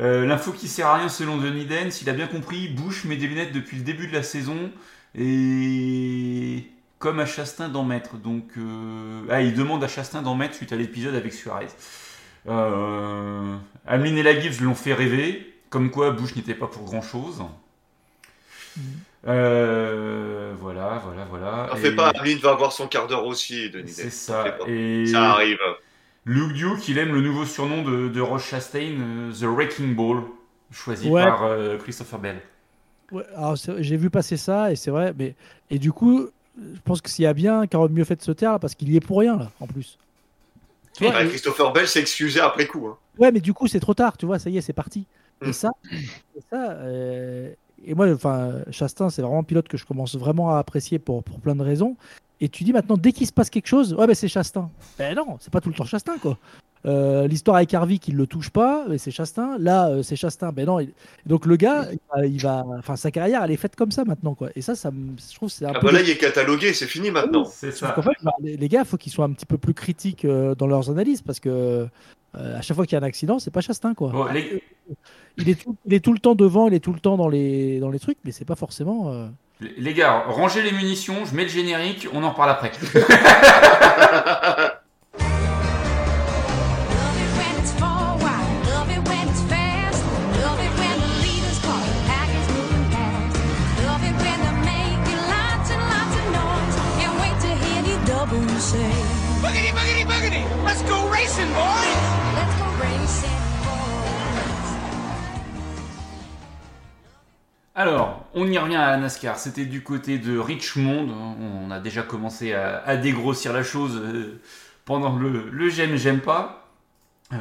euh, l'info qui sert à rien selon Denis Den, s'il a bien compris, Bush met des lunettes depuis le début de la saison et comme à Chastain d'en mettre. Donc, euh, ah, il demande à Chastain d'en mettre suite à l'épisode avec Suarez. Euh... Hamlin et la Gibbs l'ont fait rêver, comme quoi Bush n'était pas pour grand chose. Euh, voilà, voilà, voilà. Et fais pas, Ameline va avoir son quart d'heure aussi, Denis. C'est ça. Et... Ça arrive. Luke Duke, il aime le nouveau surnom de, de Roche Chastain, euh, The Wrecking Ball, choisi Ouais. par euh, Christopher Bell. Ouais, j'ai vu passer ça et c'est vrai, mais et du coup, je pense que s'il y a bien aurait mieux fait de se taire là, parce qu'il y est pour rien là, en plus. Tu vois, et- Christopher Bell s'est excusé après coup. hein. ouais, mais du coup c'est trop tard, tu vois, ça y est, c'est parti. Mm. Et ça, et ça, euh, et moi, enfin, Chastain, c'est vraiment un pilote que je commence vraiment à apprécier pour pour plein de raisons. Et tu dis maintenant, dès qu'il se passe quelque chose, ouais, ben c'est Chastain. Ben non, c'est pas tout le temps Chastain quoi. Euh, L'histoire avec Harvick, il le touche pas, mais c'est Chastain. Là, euh, c'est Chastain. Ben non. il- Donc le gars, il va- il va, enfin, sa carrière, elle est faite comme ça maintenant quoi. Et ça, ça, me- je trouve, que c'est un Ah peu. bah là, il est catalogué, c'est fini maintenant. C'est Sauf ça. qu'en fait, bah, les, gars, il faut qu'ils soient un petit peu plus critiques euh, dans leurs analyses parce que euh, à chaque fois qu'il y a un accident, c'est pas Chastain quoi. Bon, les, Il est, tout, il est tout le temps devant, il est tout le temps dans les, dans les trucs, mais c'est pas forcément. euh, les gars, rangez les munitions, je mets le générique, on en reparle après. Alors, on y revient à NASCAR. C'était du côté de Richmond. On a déjà commencé à, dégrossir la chose euh, pendant le, j'aime, j'aime pas. Euh,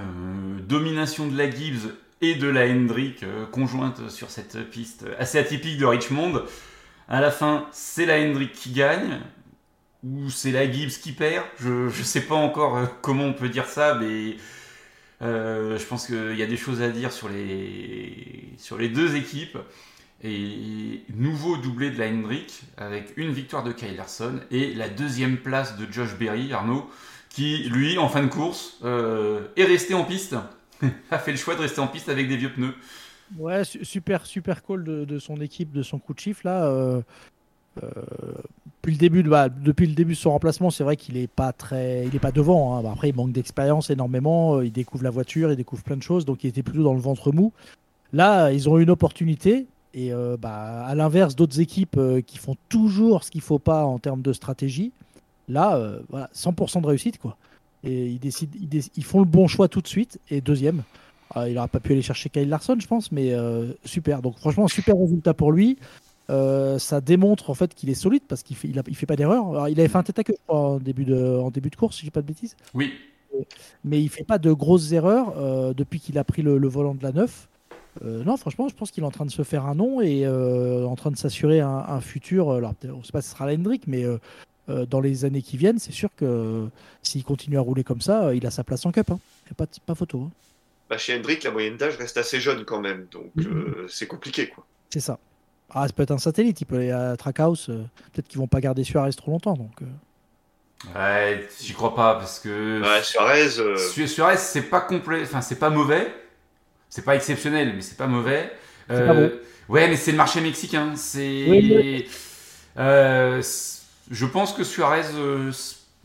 domination de la Gibbs et de la Hendrick euh, conjointe sur cette piste assez atypique de Richmond. À la fin, c'est la Hendrick qui gagne. Ou c'est la Gibbs qui perd. Je ne sais pas encore comment on peut dire ça, mais je pense qu'il y a des choses à dire sur les deux équipes. Et nouveau doublé de la Hendrick avec une victoire de Kyle Larson et la deuxième place de Josh Berry, Arnaud, qui lui, en fin de course, euh, est resté en piste, a fait le choix de rester en piste avec des vieux pneus. Ouais, su- super, super call de, son équipe, de son coup de chiffre là. euh, euh, depuis le début, de, bah, depuis le début de son remplacement, c'est vrai qu'il est pas très, il est pas devant. hein. Bah, après, il manque d'expérience énormément. Il découvre la voiture, il découvre plein de choses, donc il était plutôt dans le ventre mou. Là, ils ont eu une opportunité. Et euh, bah, à l'inverse d'autres équipes euh, qui font toujours ce qu'il faut pas en termes de stratégie, là, euh, voilà, 100% de réussite quoi. Et ils décident, ils, font le bon choix tout de suite. Et deuxième, euh, il n'aurait pas pu aller chercher Kyle Larson, je pense, mais super. Donc franchement, super résultat pour lui. Ça démontre en fait qu'il est solide parce qu'il fait, il, a- il fait pas d'erreur. Il avait fait un tête à queue je crois, en début de, en début de course, si j'ai pas de bêtises. Oui, Mais il fait pas de grosses erreurs depuis qu'il a pris le, le volant de la 9. Euh, non, franchement, je pense qu'il est en train de se faire un nom et euh, en train de s'assurer un, un futur. euh, Alors, on ne sait pas si ce sera la Hendrick, mais euh, dans les années qui viennent, c'est sûr que s'il continue à rouler comme ça, il a sa place en cup. Il n'y a pas, de- pas photo. hein. Bah, chez Hendrick, la moyenne d'âge reste assez jeune quand même, donc Mhm. euh, c'est compliqué. Quoi. C'est ça. Ah, ça peut être un satellite. Il peut aller à Trackhouse. euh, Peut-être qu'ils vont pas garder Suarez trop longtemps. Donc, euh, ouais, j'y crois pas parce que Ouais, Suarez, euh, Su- Suarez, c'est pas complet, enfin c'est pas mauvais, c'est pas exceptionnel, mais c'est pas mauvais. Pas bon. Ouais, mais c'est le marché mexicain. C'est, Oui, Euh, je pense que Suarez, euh,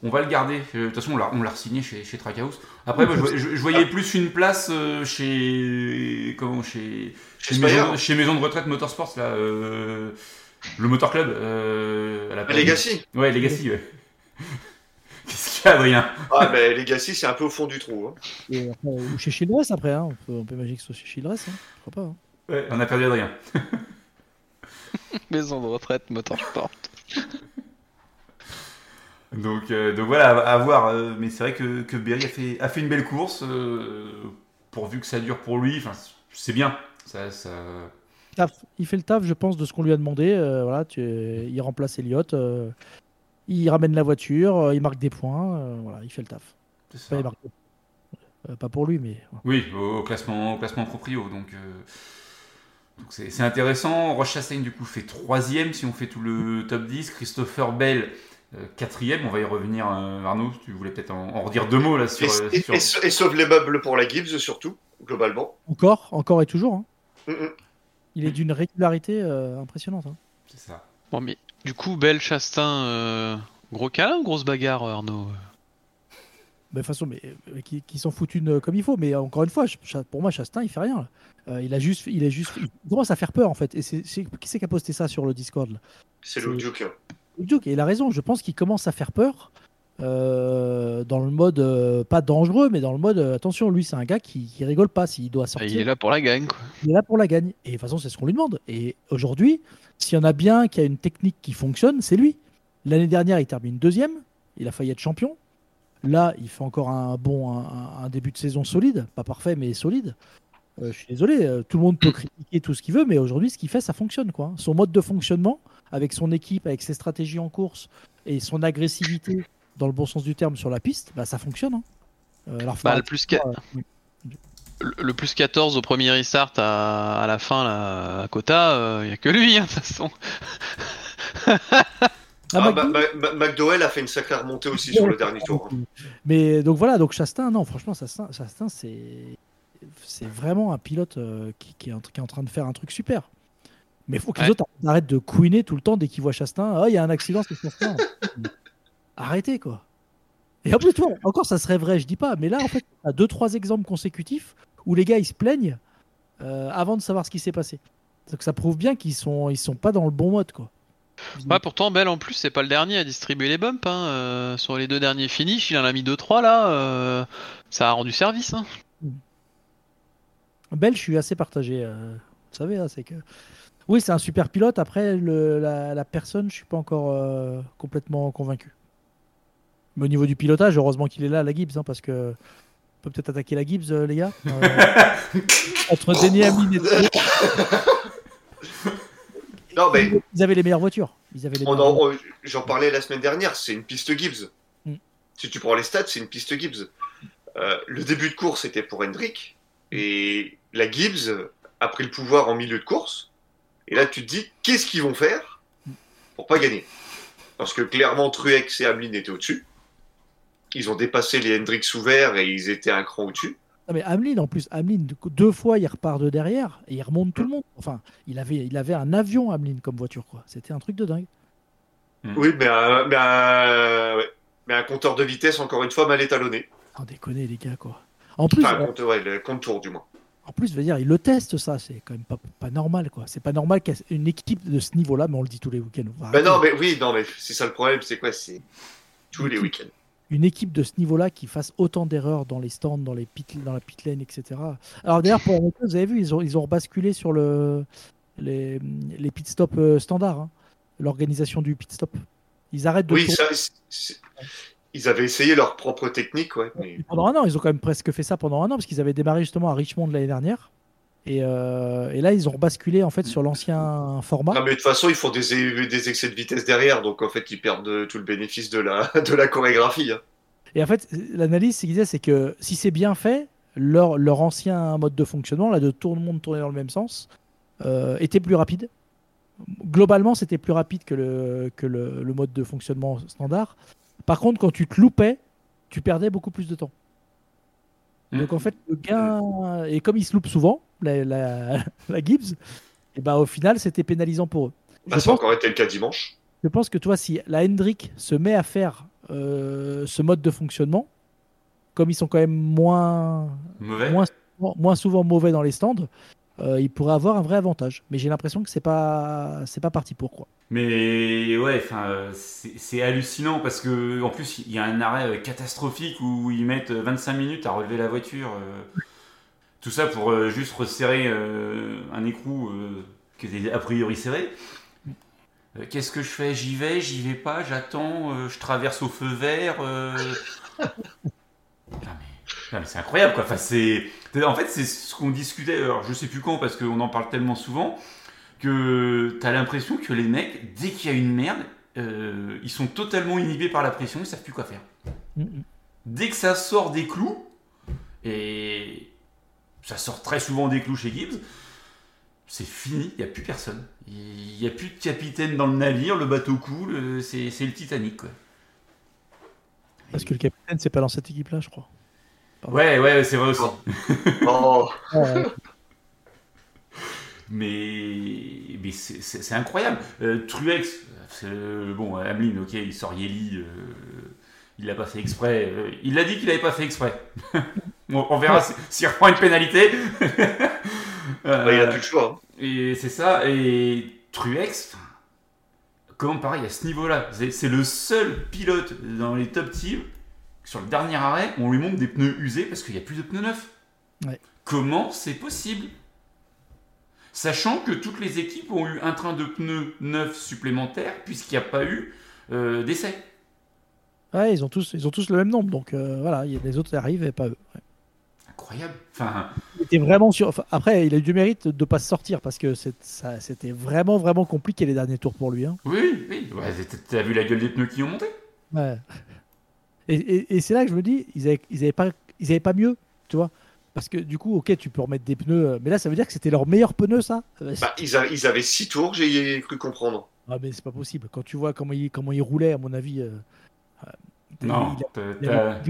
on va le garder. Euh, De toute façon, on l'a, on l'a signé chez, chez Trackhouse. Après, moi, je, voyais- je- je voyais plus une place euh, chez comment chez chez chez Spire, maison, chez maison de retraite Motorsports là, euh, le Motor Club. Euh, à la Legacy. Ouais, Legacy. Ouais. Qu'est-ce qu'il y a, Adrien Ah, mais Legacy, c'est un peu au fond du trou. hein. et après, ou chez Childress après. hein. On, peut, on peut imaginer que ce soit chez Childress. Hein. Je crois pas. hein. Ouais, on a perdu Adrien. Maison de retraite, motorsport. Donc, euh, donc voilà, à, à voir. euh, mais c'est vrai que, que Berry a fait, a fait une belle course. euh, pourvu que ça dure pour lui, enfin, c'est bien. Ça, ça. Il fait le taf, je pense, de ce qu'on lui a demandé. Euh, voilà, tu... Il remplace Elliott, euh, il ramène la voiture, euh, il marque des points. euh, voilà, il fait le taf. C'est ça. Pas, il marque- euh, pas pour lui, mais. Oui, au, classement, au classement proprio. Donc, euh, donc c'est c'est intéressant. Roche Chastain, du coup, fait troisième si on fait tout le top 10. Christopher Bell, quatrième. On va y revenir. euh, Arnaud, tu voulais peut-être en, en redire deux mots là sur. Et, euh, et- sur- et- et sauve les meubles pour la Gibbs, surtout, globalement. Encore, encore et toujours. hein. Mm. Il est d'une régularité euh, impressionnante. hein. C'est ça. Bon, mais du coup, Belle, Chastain, euh, gros câlin ou grosse bagarre, Arnaud? Mais de toute façon, mais, euh, qui, qui s'en foutent une euh, comme il faut. Mais euh, encore une fois, pour moi, Chastain, il fait rien. là. Euh, il a juste, il est juste, il commence à faire peur en fait. Et c'est, qui c'est qui a posté ça sur le Discord là? C'est le Duke. hein. Duke, et il a raison. Je pense qu'il commence à faire peur euh, dans le mode euh, pas dangereux, mais dans le mode euh, attention, lui, c'est un gars qui, qui rigole pas s'il doit sortir. Il est là pour la gagne, quoi. Il est là pour la gagne. Et de toute façon, c'est ce qu'on lui demande. Et aujourd'hui, s'il y en a bien qui a une technique qui fonctionne, c'est lui. L'année dernière, il termine deuxième. Il a failli être champion. Là, il fait encore un bon un, un début de saison solide. Pas parfait, mais solide. Je suis désolé, tout le monde peut critiquer tout ce qu'il veut, mais aujourd'hui, ce qu'il fait, ça fonctionne. Quoi. Son mode de fonctionnement, avec son équipe, avec ses stratégies en course et son agressivité, dans le bon sens du terme, sur la piste, bah, ça fonctionne. hein. Euh, alors, Bah, le plus de qu'à- dire, euh, Le, le plus 14 au premier restart à, à la fin, là, à Kota, il n'y a que lui, hein, de toute façon. Ah, Ah, McDowell a fait une sacrée remontée aussi sur le dernier tour. hein. Mais donc voilà, donc Chastain, non, franchement, Chastain, Chastain c'est c'est vraiment un pilote euh, qui, qui est en, qui est en train de faire un truc super. Mais il faut que les Ouais. autres arrêtent de couiner tout le temps dès qu'ils voient Chastain. Ah, il y a un accident, c'est Chastain. Arrêtez, quoi. Et en plus, encore, ça serait vrai, je dis pas. Mais là, en fait, on a deux, trois exemples consécutifs où les gars, ils se plaignent euh, avant de savoir ce qui s'est passé. Donc ça prouve bien qu'ils sont, ils sont pas dans le bon mode, quoi. Ouais, pourtant, Bell, en plus, c'est pas le dernier à distribuer les bumps. Hein. euh, sur les deux derniers finishes, il en a mis 2-3 là. euh, ça a rendu service. Hein. Belle, je suis assez partagé. euh, vous savez, hein, c'est que. Oui, c'est un super pilote. Après, le- la, la personne, je suis pas encore complètement convaincu. Mais au niveau du pilotage, heureusement qu'il est là, la Gibbs, hein, parce que on peut peut-être attaquer la Gibbs, euh, les gars. Euh, entre Denny Hamlin et Non, mais ils avaient les meilleures voitures. Ils avaient les on meilleures en- on- j'en parlais la semaine dernière, c'est une piste Gibbs. Mm. Si tu prends les stats, c'est une piste Gibbs. Euh, le début de course était pour Hendrick, et la Gibbs a pris le pouvoir en milieu de course. Et là, tu te dis, qu'est-ce qu'ils vont faire pour pas gagner? Parce que clairement, Truex et Hamlin étaient au-dessus. Ils ont dépassé les Hendricks ouverts et ils étaient un cran au-dessus. Non, mais Hamlin, en plus, Hamlin, deux- fois, il repart de derrière et il remonte tout le monde. Enfin, il avait, il avait un avion, Hamlin, comme voiture, quoi. C'était un truc de dingue. Oui, mais un, mais, un, ouais. mais un compteur de vitesse, encore une fois, mal étalonné. Sans déconner, les gars, quoi. En plus, Enfin, un compteur, ouais, le du moins. En plus, je veux dire, ils le testent, ça. C'est quand même pas, pas normal, quoi. C'est pas normal qu'une équipe de ce niveau-là, mais on le dit tous les week-ends. on Ben arrêter. non, mais oui, non, mais c'est ça le problème, c'est quoi C'est tous les week-ends. Une équipe de ce niveau-là qui fasse autant d'erreurs dans les stands, dans, les pit, dans la pit lane, etc. Alors d'ailleurs, pour vous avez vu, ils ont, ils ont rebasculé sur le, les, les pit stop euh, standards, hein. l'organisation du pit stop. Ils arrêtent de Oui, ça, ils avaient essayé leur propre technique, ouais. Mais... pendant un an. Ils ont quand même presque fait ça pendant un an parce qu'ils avaient démarré justement à Richmond l'année dernière. Et, euh, et là, ils ont rebasculé en fait sur l'ancien format. Non, mais de toute façon, ils font des, des excès de vitesse derrière, donc en fait, ils perdent de- tout le bénéfice de la, de la chorégraphie. hein. Et en fait, l'analyse qu'ils disaient, c'est que si c'est bien fait, leur, leur ancien mode de fonctionnement, là, de tout le monde tourner dans le même sens, euh, était plus rapide. Globalement, c'était plus rapide que, le, que le, le mode de fonctionnement standard. Par contre, quand tu te loupais, tu perdais beaucoup plus de temps. Mm. Donc en fait, le gain, et comme ils se loupent souvent, la, la, la Gibbs, et ben, au final, c'était pénalisant pour eux. Bah, ça a pense- encore été le cas dimanche. je pense que toi, si la Hendrick se met à faire euh, ce mode de fonctionnement, comme ils sont quand même moins, Mauvais. moins, souvent, moins souvent mauvais dans les stands, euh, ils pourraient avoir un vrai avantage. Mais j'ai l'impression que c'est pas, c'est pas parti pour quoi. Mais ouais, enfin, euh, c'est hallucinant parce que en plus il y a un arrêt euh, catastrophique où ils mettent euh, 25 minutes à relever la voiture. euh, tout ça pour euh, juste resserrer euh, un écrou euh, qui était a priori serré. Euh, Qu'est-ce que je fais? J'y vais, j'y vais pas, j'attends, je traverse au feu vert. Non, mais, c'est incroyable quoi. Enfin, c'est, en fait, c'est ce qu'on discutait. Alors, je sais plus quand parce qu'on en parle tellement souvent. que t'as l'impression que les mecs, dès qu'il y a une merde, ils sont totalement inhibés par la pression, ils savent plus quoi faire. Dès que ça sort des clous, et ça sort très souvent des clous chez Gibbs, c'est fini, il n'y a plus personne. Il n'y a plus de capitaine dans le navire, le bateau coule, euh, c'est c'est le Titanic. Quoi. Parce que le capitaine, c'est pas dans cette équipe-là, je crois. Ouais, ouais, c'est vrai aussi. Oh, Ouais, Mais, mais c'est- c'est c'est incroyable. Euh, Truex, c'est, euh, bon, Hamlin, ok, il sort Yeli, euh, il l'a pas fait exprès. euh, il a dit qu'il avait pas fait exprès. on, on verra si- s'il reprend une pénalité. Euh, bah, il a plus le choix. hein. et c'est ça. Et Truex, comment pareil à ce niveau-là C'est le seul pilote dans les top teams. Sur le dernier arrêt, on lui montre des pneus usés parce qu'il n'y a plus de pneus neufs. Ouais. Comment c'est possible? Sachant que toutes les équipes ont eu un train de pneus neufs supplémentaires puisqu'il n'y a pas eu euh, d'essai. Ouais, ils ont tous, ils ont tous le même nombre, donc euh, voilà, il y a les autres qui arrivent et pas eux. Ouais. Incroyable. Enfin, Il était vraiment sûr. enfin, après, il a eu du mérite de pas se sortir parce que c'était vraiment, vraiment compliqué les derniers tours pour lui. hein. oui, oui. Ouais, t'as- vu la gueule des pneus qui ont monté? Ouais. Et, et- et c'est là que je me dis, ils avaient, ils avaient pas, ils avaient pas mieux, tu vois. Parce que du coup, ok, tu peux remettre des pneus, euh, mais là, ça veut dire que c'était leur meilleur pneu, ça? Bah, ils, a- ils avaient six tours, j'ai cru comprendre. Ah, mais c'est pas possible. Quand tu vois comment il, comment il roulait, à mon avis. euh, euh, Non, il a- t'as- il t'as-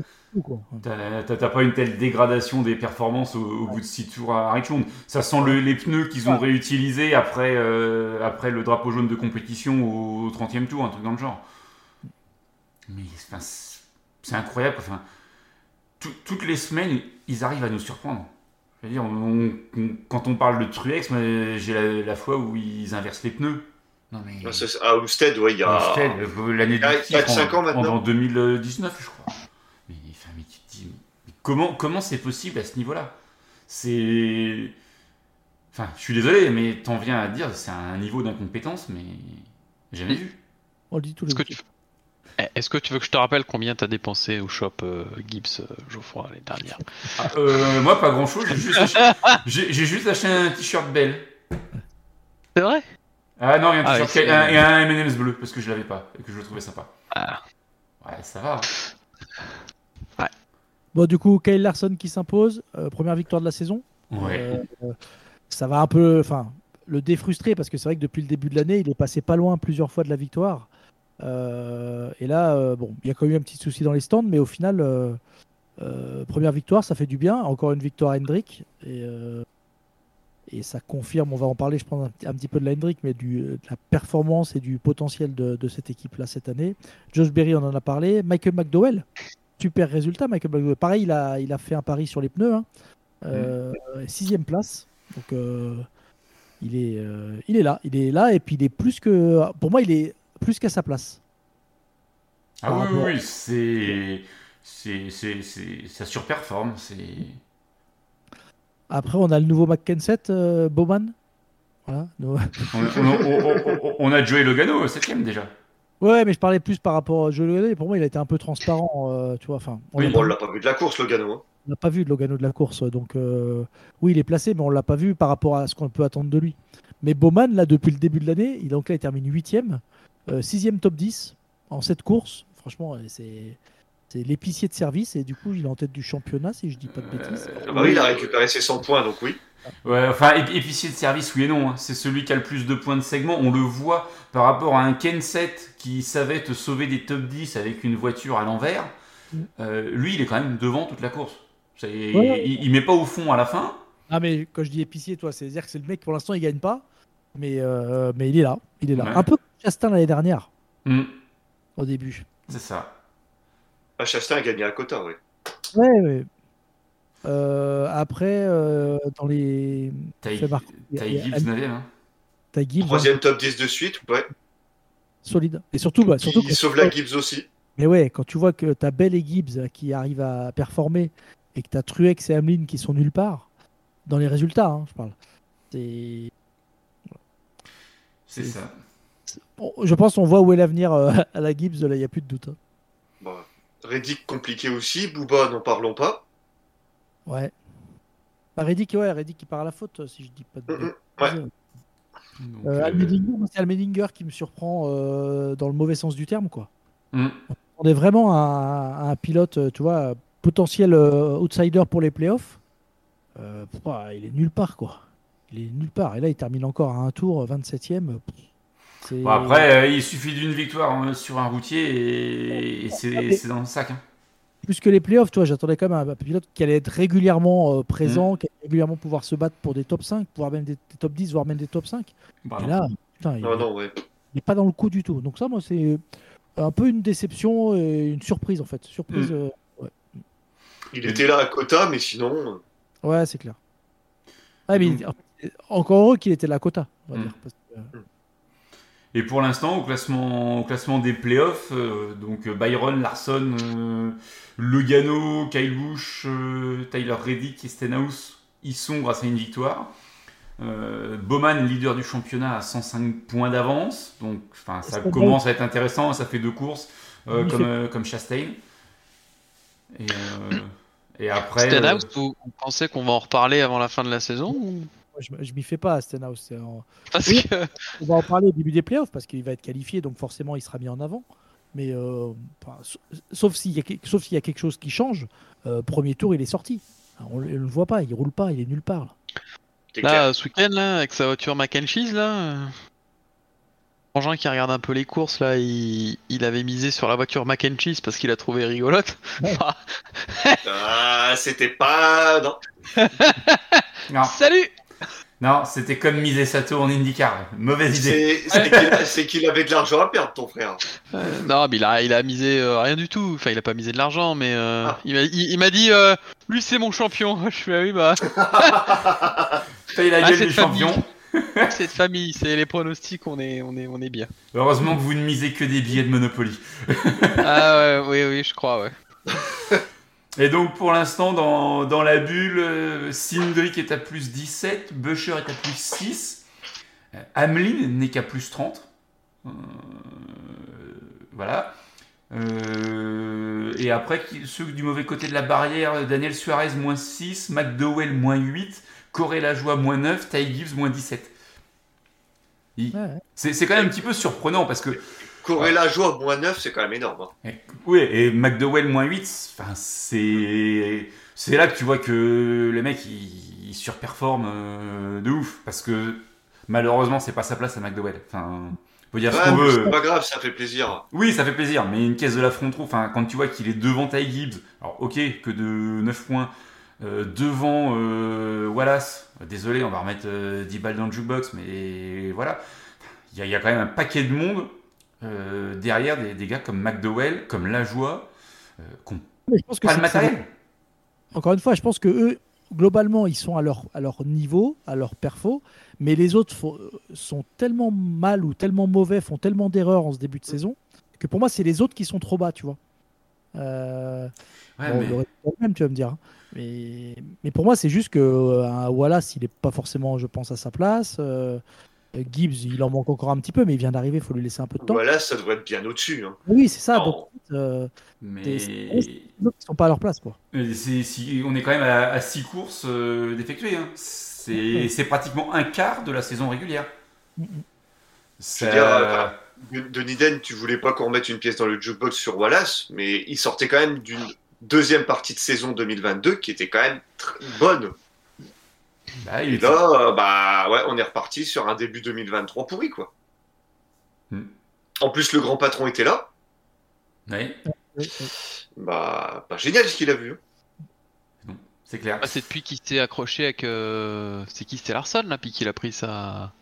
T'as pas une telle dégradation des performances au, au bout de 6 tours à Richmond. Ça sent le- les pneus qu'ils ont Ouais. réutilisés après, euh, après le drapeau jaune de compétition au 30e tour, un truc dans le genre. Mais enfin, c'est incroyable. Enfin, tout- toutes les semaines, ils arrivent à nous surprendre. Je veux dire, on- on- quand on parle de Truex, j'ai la, la fois où ils inversent les pneus. Non mais. Ah, À Homestead, ouais, il y a. Hostel, euh, l'année 4-5 ans en, maintenant. en 2019, je crois. Mais, enfin, mais tu te dis, mais comment comment c'est possible à ce niveau-là? C'est, enfin, je suis désolé, mais t'en viens à dire, c'est un niveau d'incompétence, mais jamais vu. On le dit tous les Est-ce que, week-ends. tu... Eh, Est-ce que tu veux que je te rappelle combien t'as dépensé au shop euh, Gibbs euh, Geoffroy l'année dernière? Ah, euh, moi, pas grand-chose. J'ai juste, acheté, j'ai- j'ai juste acheté un t-shirt belle. C'est vrai? Ah non, il y a un Ah, c'est- et un, et un M&M's bleu parce que je l'avais pas et que je le trouvais sympa. Ah. Ouais, ça va. Bon, du coup, Kyle Larson qui s'impose, euh, première victoire de la saison. Ouais. Euh, ça va un peu, enfin, le défrustrer parce que c'est vrai que depuis le début de l'année, il est passé pas loin plusieurs fois de la victoire. Euh, et là, bon, il y a quand même eu un petit souci dans les stands, mais au final, première victoire, ça fait du bien. Encore une victoire à Hendrick et, et ça confirme. On va en parler, je pense, un, petit- un petit peu de la Hendrick, mais du, de la performance et du potentiel de, de cette équipe-là cette année. Josh Berry, on en a parlé. Michael McDowell, super résultat. Michael McDowell, pareil, il a, il a fait un pari sur les pneus. hein. Euh, sixième place. Donc euh, il est, euh, il est là, il est là et puis il est plus que, pour moi, il est plus qu'à sa place. Ah oui, oui, oui, c'est, c'est, ça surperforme. C'est. Après, on a le nouveau McKenset, euh, Bowman. Voilà. nous- On, on- on- on- on a Joey Logano, 7ème déjà. Ouais, mais je parlais plus par rapport à Joe Logano. Pour moi, il a été un peu transparent, euh, tu vois. Enfin, on Oui, l'a Bon, on pas- l'a pas vu de la course, Logano. Hein. on n'a pas vu de Logano de la course, donc euh, oui, il est placé, mais on l'a pas vu par rapport à ce qu'on peut attendre de lui. Mais Bowman, là, depuis le début de l'année, il, donc là, il termine 8ème, 6ème top 10 en cette course. Franchement, euh, c'est c'est l'épicier de service et du coup, il est en tête du championnat, si je dis pas de bêtises. Euh, Ah bah oui, il a récupéré ses 100 points, donc oui. Ouais, enfin, ép- épicier de service, oui et non. hein. C'est celui qui a le plus de points de segment. On le voit par rapport à un Kenset qui savait te sauver des top 10 avec une voiture à l'envers. Mm. Euh, lui, il est quand même devant toute la course. Ouais. il, il met pas au fond à la fin. Ah, mais quand je dis épicier, toi, c'est-à-dire que c'est le mec, pour l'instant, il gagne pas, mais, euh, mais il est là. Il est là. Ouais. Un peu comme Chastain l'année dernière, Hmm, au début. c'est ça. Ah, Chastain a gagné à Cota, oui. Ouais, ouais. Euh, après, euh, dans les. Ty, marquer. Ty Il y a- Gibbs 9 hein. T'as Gibbs, hein, Troisième top 10 de suite, ouais. solide. Et surtout, bah, surtout Il sauve la Gibbs aussi. Mais ouais, quand tu vois que t'as Bell et Gibbs euh, qui arrivent à performer et que t'as Truex et Hamlin qui sont nulle part, dans les résultats, hein, je parle. C'est. C'est C'est- ça. Bon, je pense qu'on voit où est l'avenir euh, à la Gibbs, là, il n'y a plus de doute. hein. Bon. Reddick compliqué aussi. Booba, n'en parlons pas. Ouais. Bah, Reddick, ouais, Reddick qui part à la faute, si je dis pas de Mm, mm, bêtises. Donc, Euh, euh, c'est Allmendinger qui me surprend euh, dans le mauvais sens du terme, quoi. hmm. On est vraiment un, un pilote, tu vois, potentiel euh, outsider pour les playoffs. Euh, ah, il est nulle part, quoi. Il est nulle part. Et là, il termine encore à un tour, 27ème. pff, c'est- Bon, après, euh, il suffit d'une victoire hein, sur un routier et, et c'est c'est dans le sac. hein. Plus que les playoffs, tu vois, j'attendais quand même un pilote qui allait être régulièrement euh, Mm. présent, qui allait régulièrement pouvoir se battre pour des top 5, voire même des, des top 10, voire même des top 5. Bah, Et non. là, putain, il ouais. n'est pas dans le coup du tout. Donc ça, moi, c'est un peu une déception et une surprise, en fait. Surprise, Mm. euh, Il était là à quota, mais sinon. ouais, c'est clair. Ah, mais il- encore heureux qu'il était là à quota, on va Mm. dire. parce que, euh, Et pour l'instant, au classement, au classement des playoffs, euh, donc euh, Byron, Larson, euh, Logano, Kyle Busch, euh, Tyler Reddick et Stenhouse y sont grâce à une victoire. Euh, Bowman, leader du championnat, à 105 points d'avance. Donc, enfin, ça commence à être intéressant. Ça fait deux courses euh, comme, fait- euh, comme Chastain. Et, euh, et après. Stenhouse, euh, vous, pensez qu'on va en reparler avant la fin de la saison ou- je, je m'y fais pas à Stenhouse. c'est en- Parce Oui. que On va en parler au début des playoffs parce qu'il va être qualifié, donc forcément il sera mis en avant. Mais euh, sauf s'il y, y a quelque chose qui change, euh, premier tour il est sorti. On ne le voit pas, il roule pas, il est nulle part. là. là, ce week-end, là, avec sa voiture mac and cheese, là. euh, Frangin qui regarde un peu les courses, là, il, il avait misé sur la voiture mac and cheese parce qu'il a trouvé rigolote. Ouais. Ah, c'était pas. Non. non, Salut non, c'était comme miser Sato en IndyCar. Mauvaise idée. C'est qu'il avait de l'argent à perdre, ton frère. Euh, Non, mais il a, il a misé euh, rien du tout. Enfin, il a pas misé de l'argent, mais euh, Ah. il m'a il, il dit euh, lui c'est mon champion. Je fais ah oui bah Paye la Ah, gueule c'est du famille. champion. c'est de famille, c'est les pronostics, on est on est on est bien. Heureusement que vous ne misez que des billets de Monopoly. Ah ouais, oui oui, je crois ouais. Et donc pour l'instant, dans, dans la bulle, euh, Cindric est à plus 17, Busher est à plus 6, euh, Hamlin n'est qu'à plus 30. Euh, voilà. Euh, et après, ceux du mauvais côté de la barrière, Daniel Suarez moins 6, McDowell moins 8, Corey Lajoie moins 9, Ty Gibbs moins 17. Il- Ouais, ouais. C'est c'est quand même un petit peu surprenant parce que Corella joie moins 9, c'est quand même énorme. hein. oui, et McDowell moins 8, enfin, c'est c'est là que tu vois que le mec il, il surperforme euh, de ouf parce que malheureusement c'est pas sa place à McDowell. Enfin, faut dire ce qu'on mais c'est veut. pas grave, ça fait plaisir. Oui, ça fait plaisir, mais une caisse de la front trop. Enfin, quand tu vois qu'il est devant Ty Gibbs, alors ok que de 9 points. euh, devant euh, Wallace, désolé, on va remettre euh, 10 balles dans le jukebox, mais voilà, il y, a- il y a quand même un paquet de monde euh, derrière des, des gars comme McDowell, comme Lajoie, euh, qui n'ont pas le matériel. Encore une fois, je pense que eux, globalement, ils sont à leur, à leur niveau, à leur perfo, mais les autres font- sont tellement mal ou tellement mauvais, font tellement d'erreurs en ce début de saison, que pour moi, c'est les autres qui sont trop bas, tu vois. Euh, Ouais, bon, mais- le même, tu vas me dire. hein. Mais, mais pour moi, c'est juste que euh, un Wallace, il n'est pas forcément, je pense, à sa place. Euh, Gibbs, il en manque encore un petit peu, mais il vient d'arriver, il faut lui laisser un peu de temps. Voilà, ça devrait être bien au-dessus. hein. Oui, c'est ça. Donc, euh, mais ils sont pas à leur place, quoi. si- on est quand même à 6 courses euh, d'effectuer. hein. C'est pratiquement un quart de la saison régulière. Mhm. Ça- Je veux dire, euh, De- Denis Den, tu voulais pas qu'on remette une pièce dans le jukebox sur Wallace, mais il sortait quand même d'une deuxième partie de saison 2022 qui était quand même très bonne. Bah, il Et là, euh, bah ouais, on est reparti sur un début 2023 pourri quoi. Hmm. En plus, le grand patron était là. Oui. Bah, bah, génial ce qu'il a vu. c'est clair. Ah, c'est depuis qu'il s'est accroché avec euh, c'est qui? C'était Larson là puis qu'il a pris sa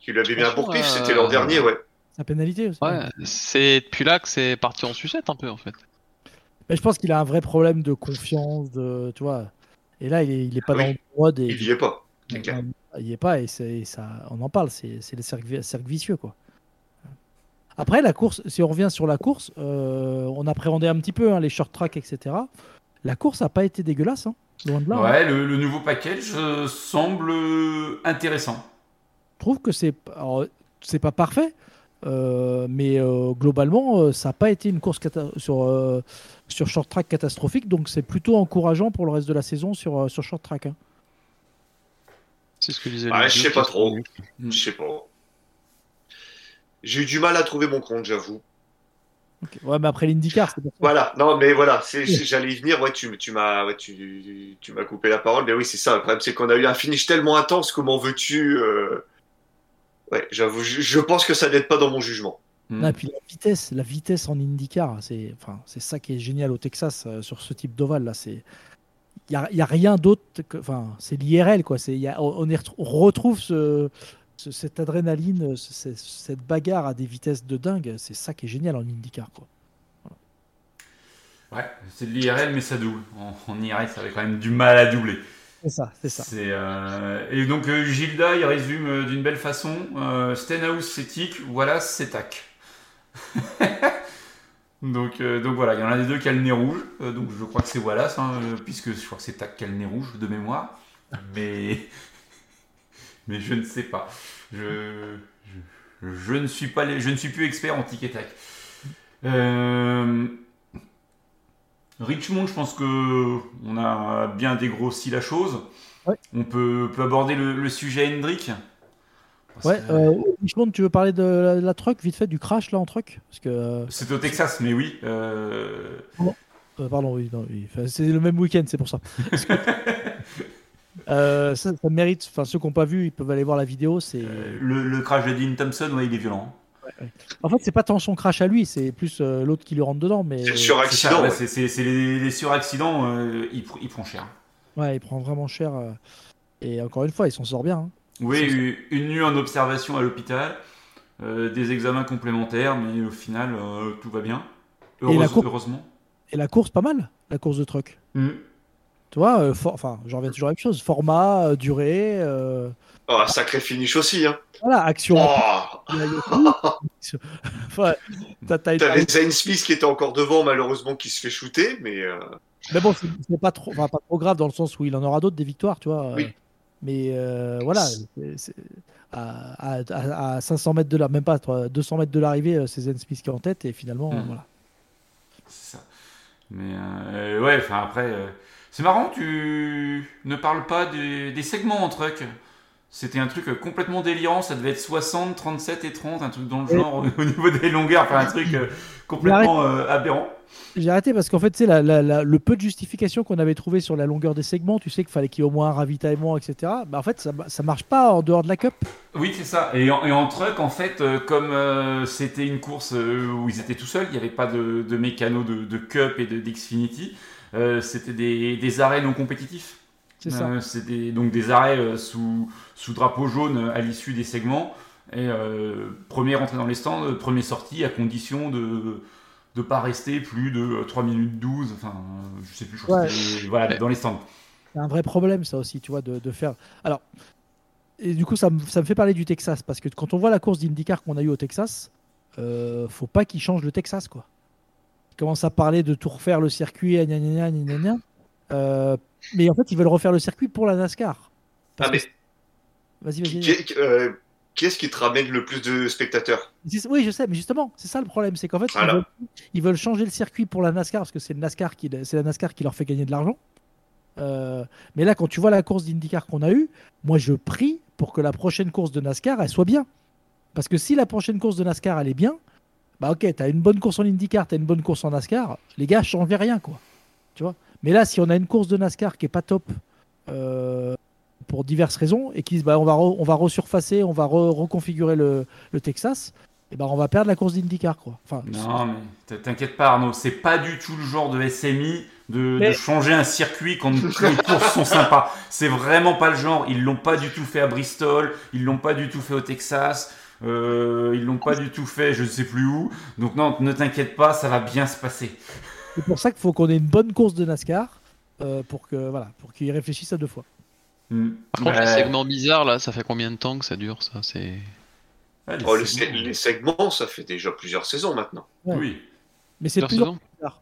Qu'il lui avait mis un pourpif, euh, c'était l'an dernier, ouais. Sa pénalité aussi. Ouais, c'est depuis là que c'est parti en sucette un peu en fait. Mais je pense qu'il a un vrai problème de confiance, de, tu vois. Et là, il est, il est pas Oui. dans le mode. Et, Il y est pas. il y est pas et ça. On en parle. C'est le cercle, cercle vicieux, quoi. Après la course, si on revient sur la course, euh, on appréhendait un petit peu hein, les short tracks, etc. La course a pas été dégueulasse, hein, loin de là. hein. Ouais, le, le nouveau package euh, semble intéressant. Je trouve que c'est c'est pas parfait, mais euh, globalement, euh, ça n'a pas été une course sur, euh, sur short track catastrophique, donc c'est plutôt encourageant pour le reste de la saison sur, euh, sur short track. hein. C'est ce que disait Ouais, je sais pas trop. Je sais pas. J'ai eu du mal à trouver mon compte, j'avoue. Ouais, mais après l'IndyCar, c'est. Voilà, non, mais voilà, j'allais y venir. Ouais, tu, tu m'as, ouais, tu, tu m'as coupé la parole. Mais oui, c'est ça. Le problème, c'est qu'on a eu un finish tellement intense. Comment veux-tu euh, Ouais, j'avoue, je, je pense que ça n'aide pas dans mon jugement. Mm. Non, et puis la vitesse, la vitesse en IndyCar, c'est enfin, c'est ça qui est génial au Texas euh, sur ce type d'ovale là. C'est il y a, y a rien d'autre que enfin c'est l'IRL quoi. C'est on, retrouve ce, ce- cette adrénaline, ce- ce- cette bagarre à des vitesses de dingue. C'est ça qui est génial en IndyCar quoi. Ouais, c'est de l'IRL, mais ça double. En, en IRL, ça avait quand même du mal à doubler. C'est ça, c'est ça. Euh, Et donc, euh, Gilda, il résume euh, d'une belle façon Stenhouse, c'est tic, voilà, c'est tac. donc, donc voilà, il y en a des deux qui a le nez rouge. donc, je crois que c'est Wallace, hein, puisque je crois que c'est tac qui a le nez rouge de mémoire. Mais, mais je ne sais pas. Je, je, ne suis pas, je ne suis plus expert en tic et tac. Euh, Richmond, je pense que on a bien dégrossi la chose. Ouais. On peut, peut aborder le, le sujet Hendrick. Parce Ouais, que- euh, Richmond, tu veux parler de la, la truck vite fait du crash là en truck? Parce que euh, C'est au Texas, mais oui. euh, Euh, pardon, oui, non, oui. Enfin, c'est le même week-end, c'est pour ça. Parce que- ça, ça mérite. Enfin, ceux qui n'ont pas vu, ils peuvent aller voir la vidéo. C'est. le, le crash de Dean Thompson, ouais, il est violent. En fait, c'est pas tant son crash à lui, c'est plus euh, l'autre qui lui rentre dedans. Mais C'est le suraccident. ouais, c'est c'est- c'est les, les suraccidents, euh, il, pr- il prend cher. ouais, il prend vraiment cher. euh, Et encore une fois, il s'en sort bien. hein. Oui, une- une nuit en observation à l'hôpital, euh, des examens complémentaires, mais au final, euh, tout va bien. Et la Heureuse- cour- Heureusement. Et la course, pas mal, la course de truck. Mm. Tu vois, euh, for- enfin, j'en reviens toujours à la même chose. Format, euh, durée, euh, Oh, un sacré finish aussi. Hein. voilà, action. Oh Enfin, t'as- Zane Smith qui était encore devant, malheureusement, qui se fait shooter, mais euh, Mais bon, c'est c'est pas trop, enfin, pas trop grave dans le sens où il en aura d'autres des victoires, tu vois. Oui. Mais euh, voilà, c'est- c'est- à, à- à- à 500 mètres de la, même pas toi, 200 mètres de l'arrivée, euh, c'est Zen Smith qui est en tête et finalement, Mhm. voilà. C'est ça. Mais euh, ouais, enfin après, euh, c'est marrant, tu ne parles pas des, des segments en truck. C'était un truc euh, complètement délirant, ça devait être 60, 37 et 30, un truc dans le Et- genre au niveau des longueurs, enfin un truc euh, complètement euh, aberrant. J'ai arrêté parce qu'en fait, la- la- la- le peu de justification qu'on avait trouvé sur la longueur des segments, tu sais qu'il fallait qu'il y ait au moins un ravitaillement, etc. Bah, en fait, ça, ça marche pas en dehors de la cup. Oui, c'est ça. Et en, et en truck, en fait, euh, comme euh, c'était une course euh, où ils étaient tout seuls, il n'y avait pas de, de mécano de, de Cup et de d'Xfinity, euh, c'était des, des arrêts non compétitifs. C'est ça. Euh, C'était donc des arrêts euh, sous, sous drapeau jaune à l'issue des segments. Et euh, première entrée dans les stands, euh, première sortie à condition de ne pas rester plus de euh, 3 minutes 12. Enfin, euh, je sais plus, je crois que Ouais. voilà, dans les stands. C'est un vrai problème, ça aussi, tu vois, de, de faire. Alors, et du coup, ça me, ça me fait parler du Texas parce que quand on voit la course d'IndyCar qu'on a eu au Texas, euh, faut pas qu'ils changent le Texas, quoi. Ils commencent à parler de tout refaire le circuit, gna gna gna gna gna gna. Euh, mais en fait, ils veulent refaire le circuit pour la NASCAR. Ah, mais que- Vas-y, vas-y. qui, qui- euh, qui est-ce qui te ramène le plus de spectateurs? Oui, je sais, mais justement, c'est ça le problème, c'est qu'en fait, Voilà. ils, veulent, ils veulent changer le circuit pour la NASCAR parce que c'est le NASCAR qui, c'est la NASCAR qui leur fait gagner de l'argent. Euh, mais là, quand tu vois la course d'IndyCar qu'on a eue, moi, je prie pour que la prochaine course de NASCAR, elle soit bien. Parce que si la prochaine course de NASCAR, elle est bien, bah ok, t'as une bonne course en IndyCar, t'as une bonne course en NASCAR, les gars, changez rien, quoi. Tu vois Mais là, si on a une course de NASCAR qui est pas top euh, pour diverses raisons et qui disent, bah, on va, re- on va resurfacer, on va re- reconfigurer le, le Texas, et ben on va perdre la course d'IndyCar, quoi. Enfin, Non, mais t'inquiète pas, Arnaud, c'est pas du tout le genre de SMI de, changer un circuit quand les courses sont sympas. C'est vraiment pas le genre. Ils l'ont pas du tout fait à Bristol, ils l'ont pas du tout fait au Texas, euh, ils l'ont pas du tout fait je ne sais plus où. Donc, non, ne t'inquiète pas, ça va bien se passer. C'est pour ça qu'il faut qu'on ait une bonne course de NASCAR euh, pour que voilà, pour qu'ils réfléchissent à deux fois. Hmm. Par contre, Ouais. les segments bizarres, là, ça fait combien de temps que ça dure, ça C'est. Les Oh, les, segments. les segments, ça fait déjà plusieurs saisons maintenant. Ouais. Oui. Mais c'est Plusieurs plus saisons bizarre.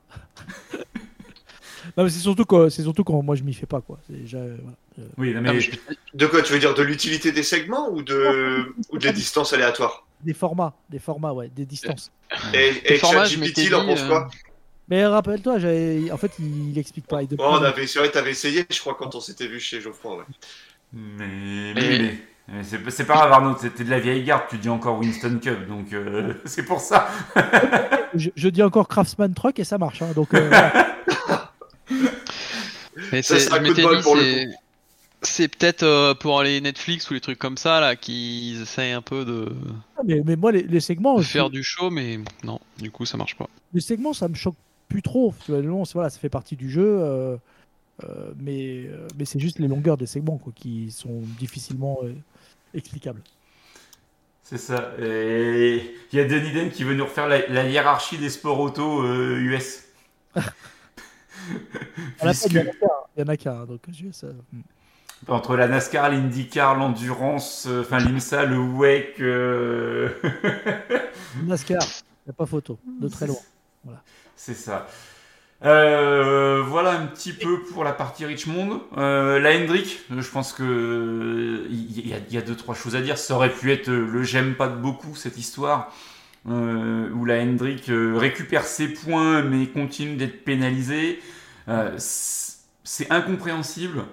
non, mais c'est surtout quand c'est surtout quand moi je m'y fais pas quoi. C'est déjà, euh, voilà. Euh, Oui, non, Ah, mais je- De quoi Tu veux dire de l'utilité des segments ou de, ou de la distance aléatoire? Des formats, des formats, ouais, des distances. Et, et formats, je ChatGPT, il en pense euh, quoi? Mais rappelle-toi, j'avais, en fait, il, il explique pas. il Oh, on avait, c'est vrai, t'avais essayé, je crois, quand on s'était vu chez Geoffroy. Ouais. Mais, Mais- mais- c'est c'est pas grave, Arnaud, c'était de la vieille garde, tu dis encore Winston Cup, donc euh, c'est pour ça. Je, je dis encore Craftsman Truck et ça marche. hein, donc, euh. Mais Ça, c'est, c'est un je coup de m'étais bol dit, pour le c'est, c'est peut-être euh, pour les Netflix ou les trucs comme ça là qu'ils essayent un peu de, mais, mais moi, les, les segments, de je- faire du show, mais non, du coup ça marche pas. les segments, ça me choque plus trop. Tu vois, non, c'est- voilà, ça fait partie du jeu. euh, euh, mais euh, mais c'est juste les longueurs des segments quoi, qui sont difficilement explicables. C'est ça. Et il y a Denis Den qui veut nous refaire la, la hiérarchie des sports auto US. Fin, il y en a Puisque- qu'un, il y en a qu'un, donc je- ça- hmm. Entre la NASCAR, l'IndyCar, l'endurance, euh, enfin l'IMSA, le WEC. euh, NASCAR, il n'y a pas photo, de très loin. C'est ça. Euh, voilà un petit peu pour la partie Richmond. Euh, la Hendrick, je pense que il y, a- deux trois choses à dire. Ça aurait pu être le j'aime pas de beaucoup cette histoire euh, où la Hendrick récupère ses points mais continue d'être pénalisée. C'est incompréhensible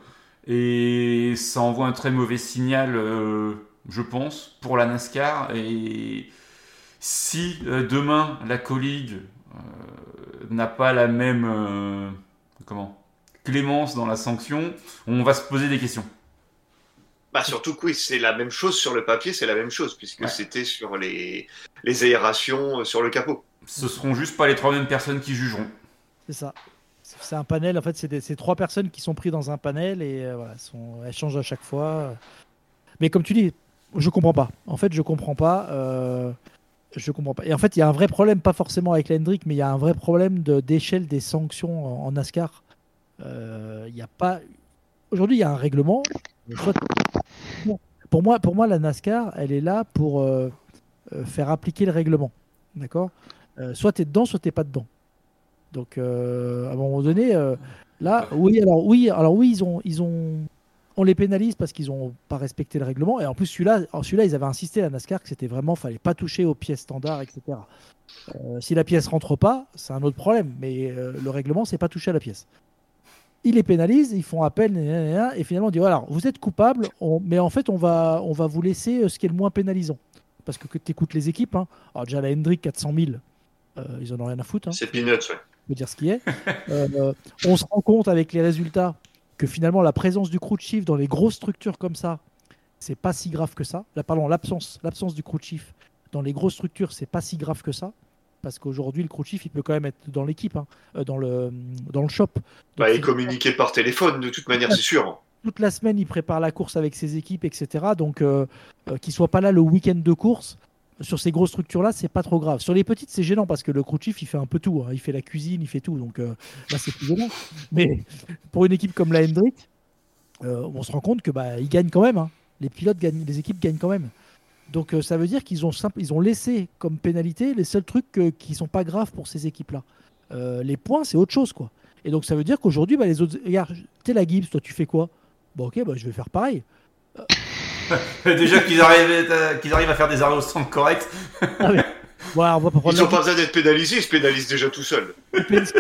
et ça envoie un très mauvais signal, je pense, pour la NASCAR. Et si demain la colleague euh, n'a pas la même euh, comment clémence dans la sanction, on va se poser des questions. Bah surtout que oui, c'est la même chose sur le papier, c'est la même chose, puisque Ouais. c'était sur les, les aérations euh, sur le capot. Ce seront juste pas les trois mêmes personnes qui jugeront. C'est ça. C'est un panel, en fait, c'est trois personnes qui sont prises dans un panel et euh, voilà, sont, elles changent à chaque fois. Mais comme tu dis, je comprends pas. En fait, je comprends pas. euh, je comprends pas. Et en fait, il y a un vrai problème, pas forcément avec l'Hendrick, mais il y a un vrai problème d'échelle des sanctions en, NASCAR. Euh, Il y a pas. Aujourd'hui, il y a un règlement. Pour moi, pour moi, la NASCAR, elle est là pour euh, euh, faire appliquer le règlement. D'accord? Soit tu es dedans, soit tu pas dedans. Donc, à un moment donné, là, oui, alors oui, alors oui, ils ont, ils ont, on les pénalise parce qu'ils ont pas respecté le règlement. Et en plus, celui-là, en celui-là, ils avaient insisté à la NASCAR que c'était vraiment, fallait pas toucher aux pièces standards, etc. Euh, si la pièce rentre pas, c'est un autre problème. Mais euh, le règlement, c'est pas toucher à la pièce. Ils les pénalisent, ils font appel, et finalement, on dit voilà, vous êtes coupable, on- mais en fait, on va, on va vous laisser euh, ce qui est le moins pénalisant. Parce que, que tu écoutes les équipes, hein. alors déjà la Hendrick 400 000, euh, ils en ont rien à foutre. hein C'est peanuts, ouais. faut dire ce qui est. On se rend compte avec les résultats que finalement la présence du crew chief dans les grosses structures comme ça, c'est pas si grave que ça. Là, pardon, l'absence, l'absence du crew chief dans les grosses structures, c'est pas si grave que ça. Parce qu'aujourd'hui, le crew chief, il peut quand même être dans l'équipe, hein, euh, dans, le, dans le shop. Donc, Bah, et c'est- communiquer par téléphone, de toute manière, c'est sûr. toute la semaine, il prépare la course avec ses équipes, etc. Donc, euh, euh, qu'il soit pas là le week-end de course, sur ces grosses structures-là, c'est pas trop grave. Sur les petites, c'est gênant parce que le crew chief, il fait un peu tout. hein. Il fait la cuisine, il fait tout. Donc euh, là, c'est plus gênant. Mais pour une équipe comme la Hendrick, euh, on se rend compte que bah, ils gagnent quand même. hein. Les pilotes gagnent, les équipes gagnent quand même. Donc euh, ça veut dire qu'ils ont, simple- ils ont laissé comme pénalité les seuls trucs euh, qui sont pas graves pour ces équipes-là. Les points, c'est autre chose, quoi. Et donc ça veut dire qu'aujourd'hui, bah, les autres, regarde, t'es la Gibbs, toi tu fais quoi? Bon, ok, bah, je vais faire pareil. Déjà qu'ils arrivent, à- qu'ils arrivent à faire des arrêts au stand corrects. Voilà, on va Ils n'ont pas besoin d'être pénalisés, ils se pénalisent déjà tout seuls. Penske,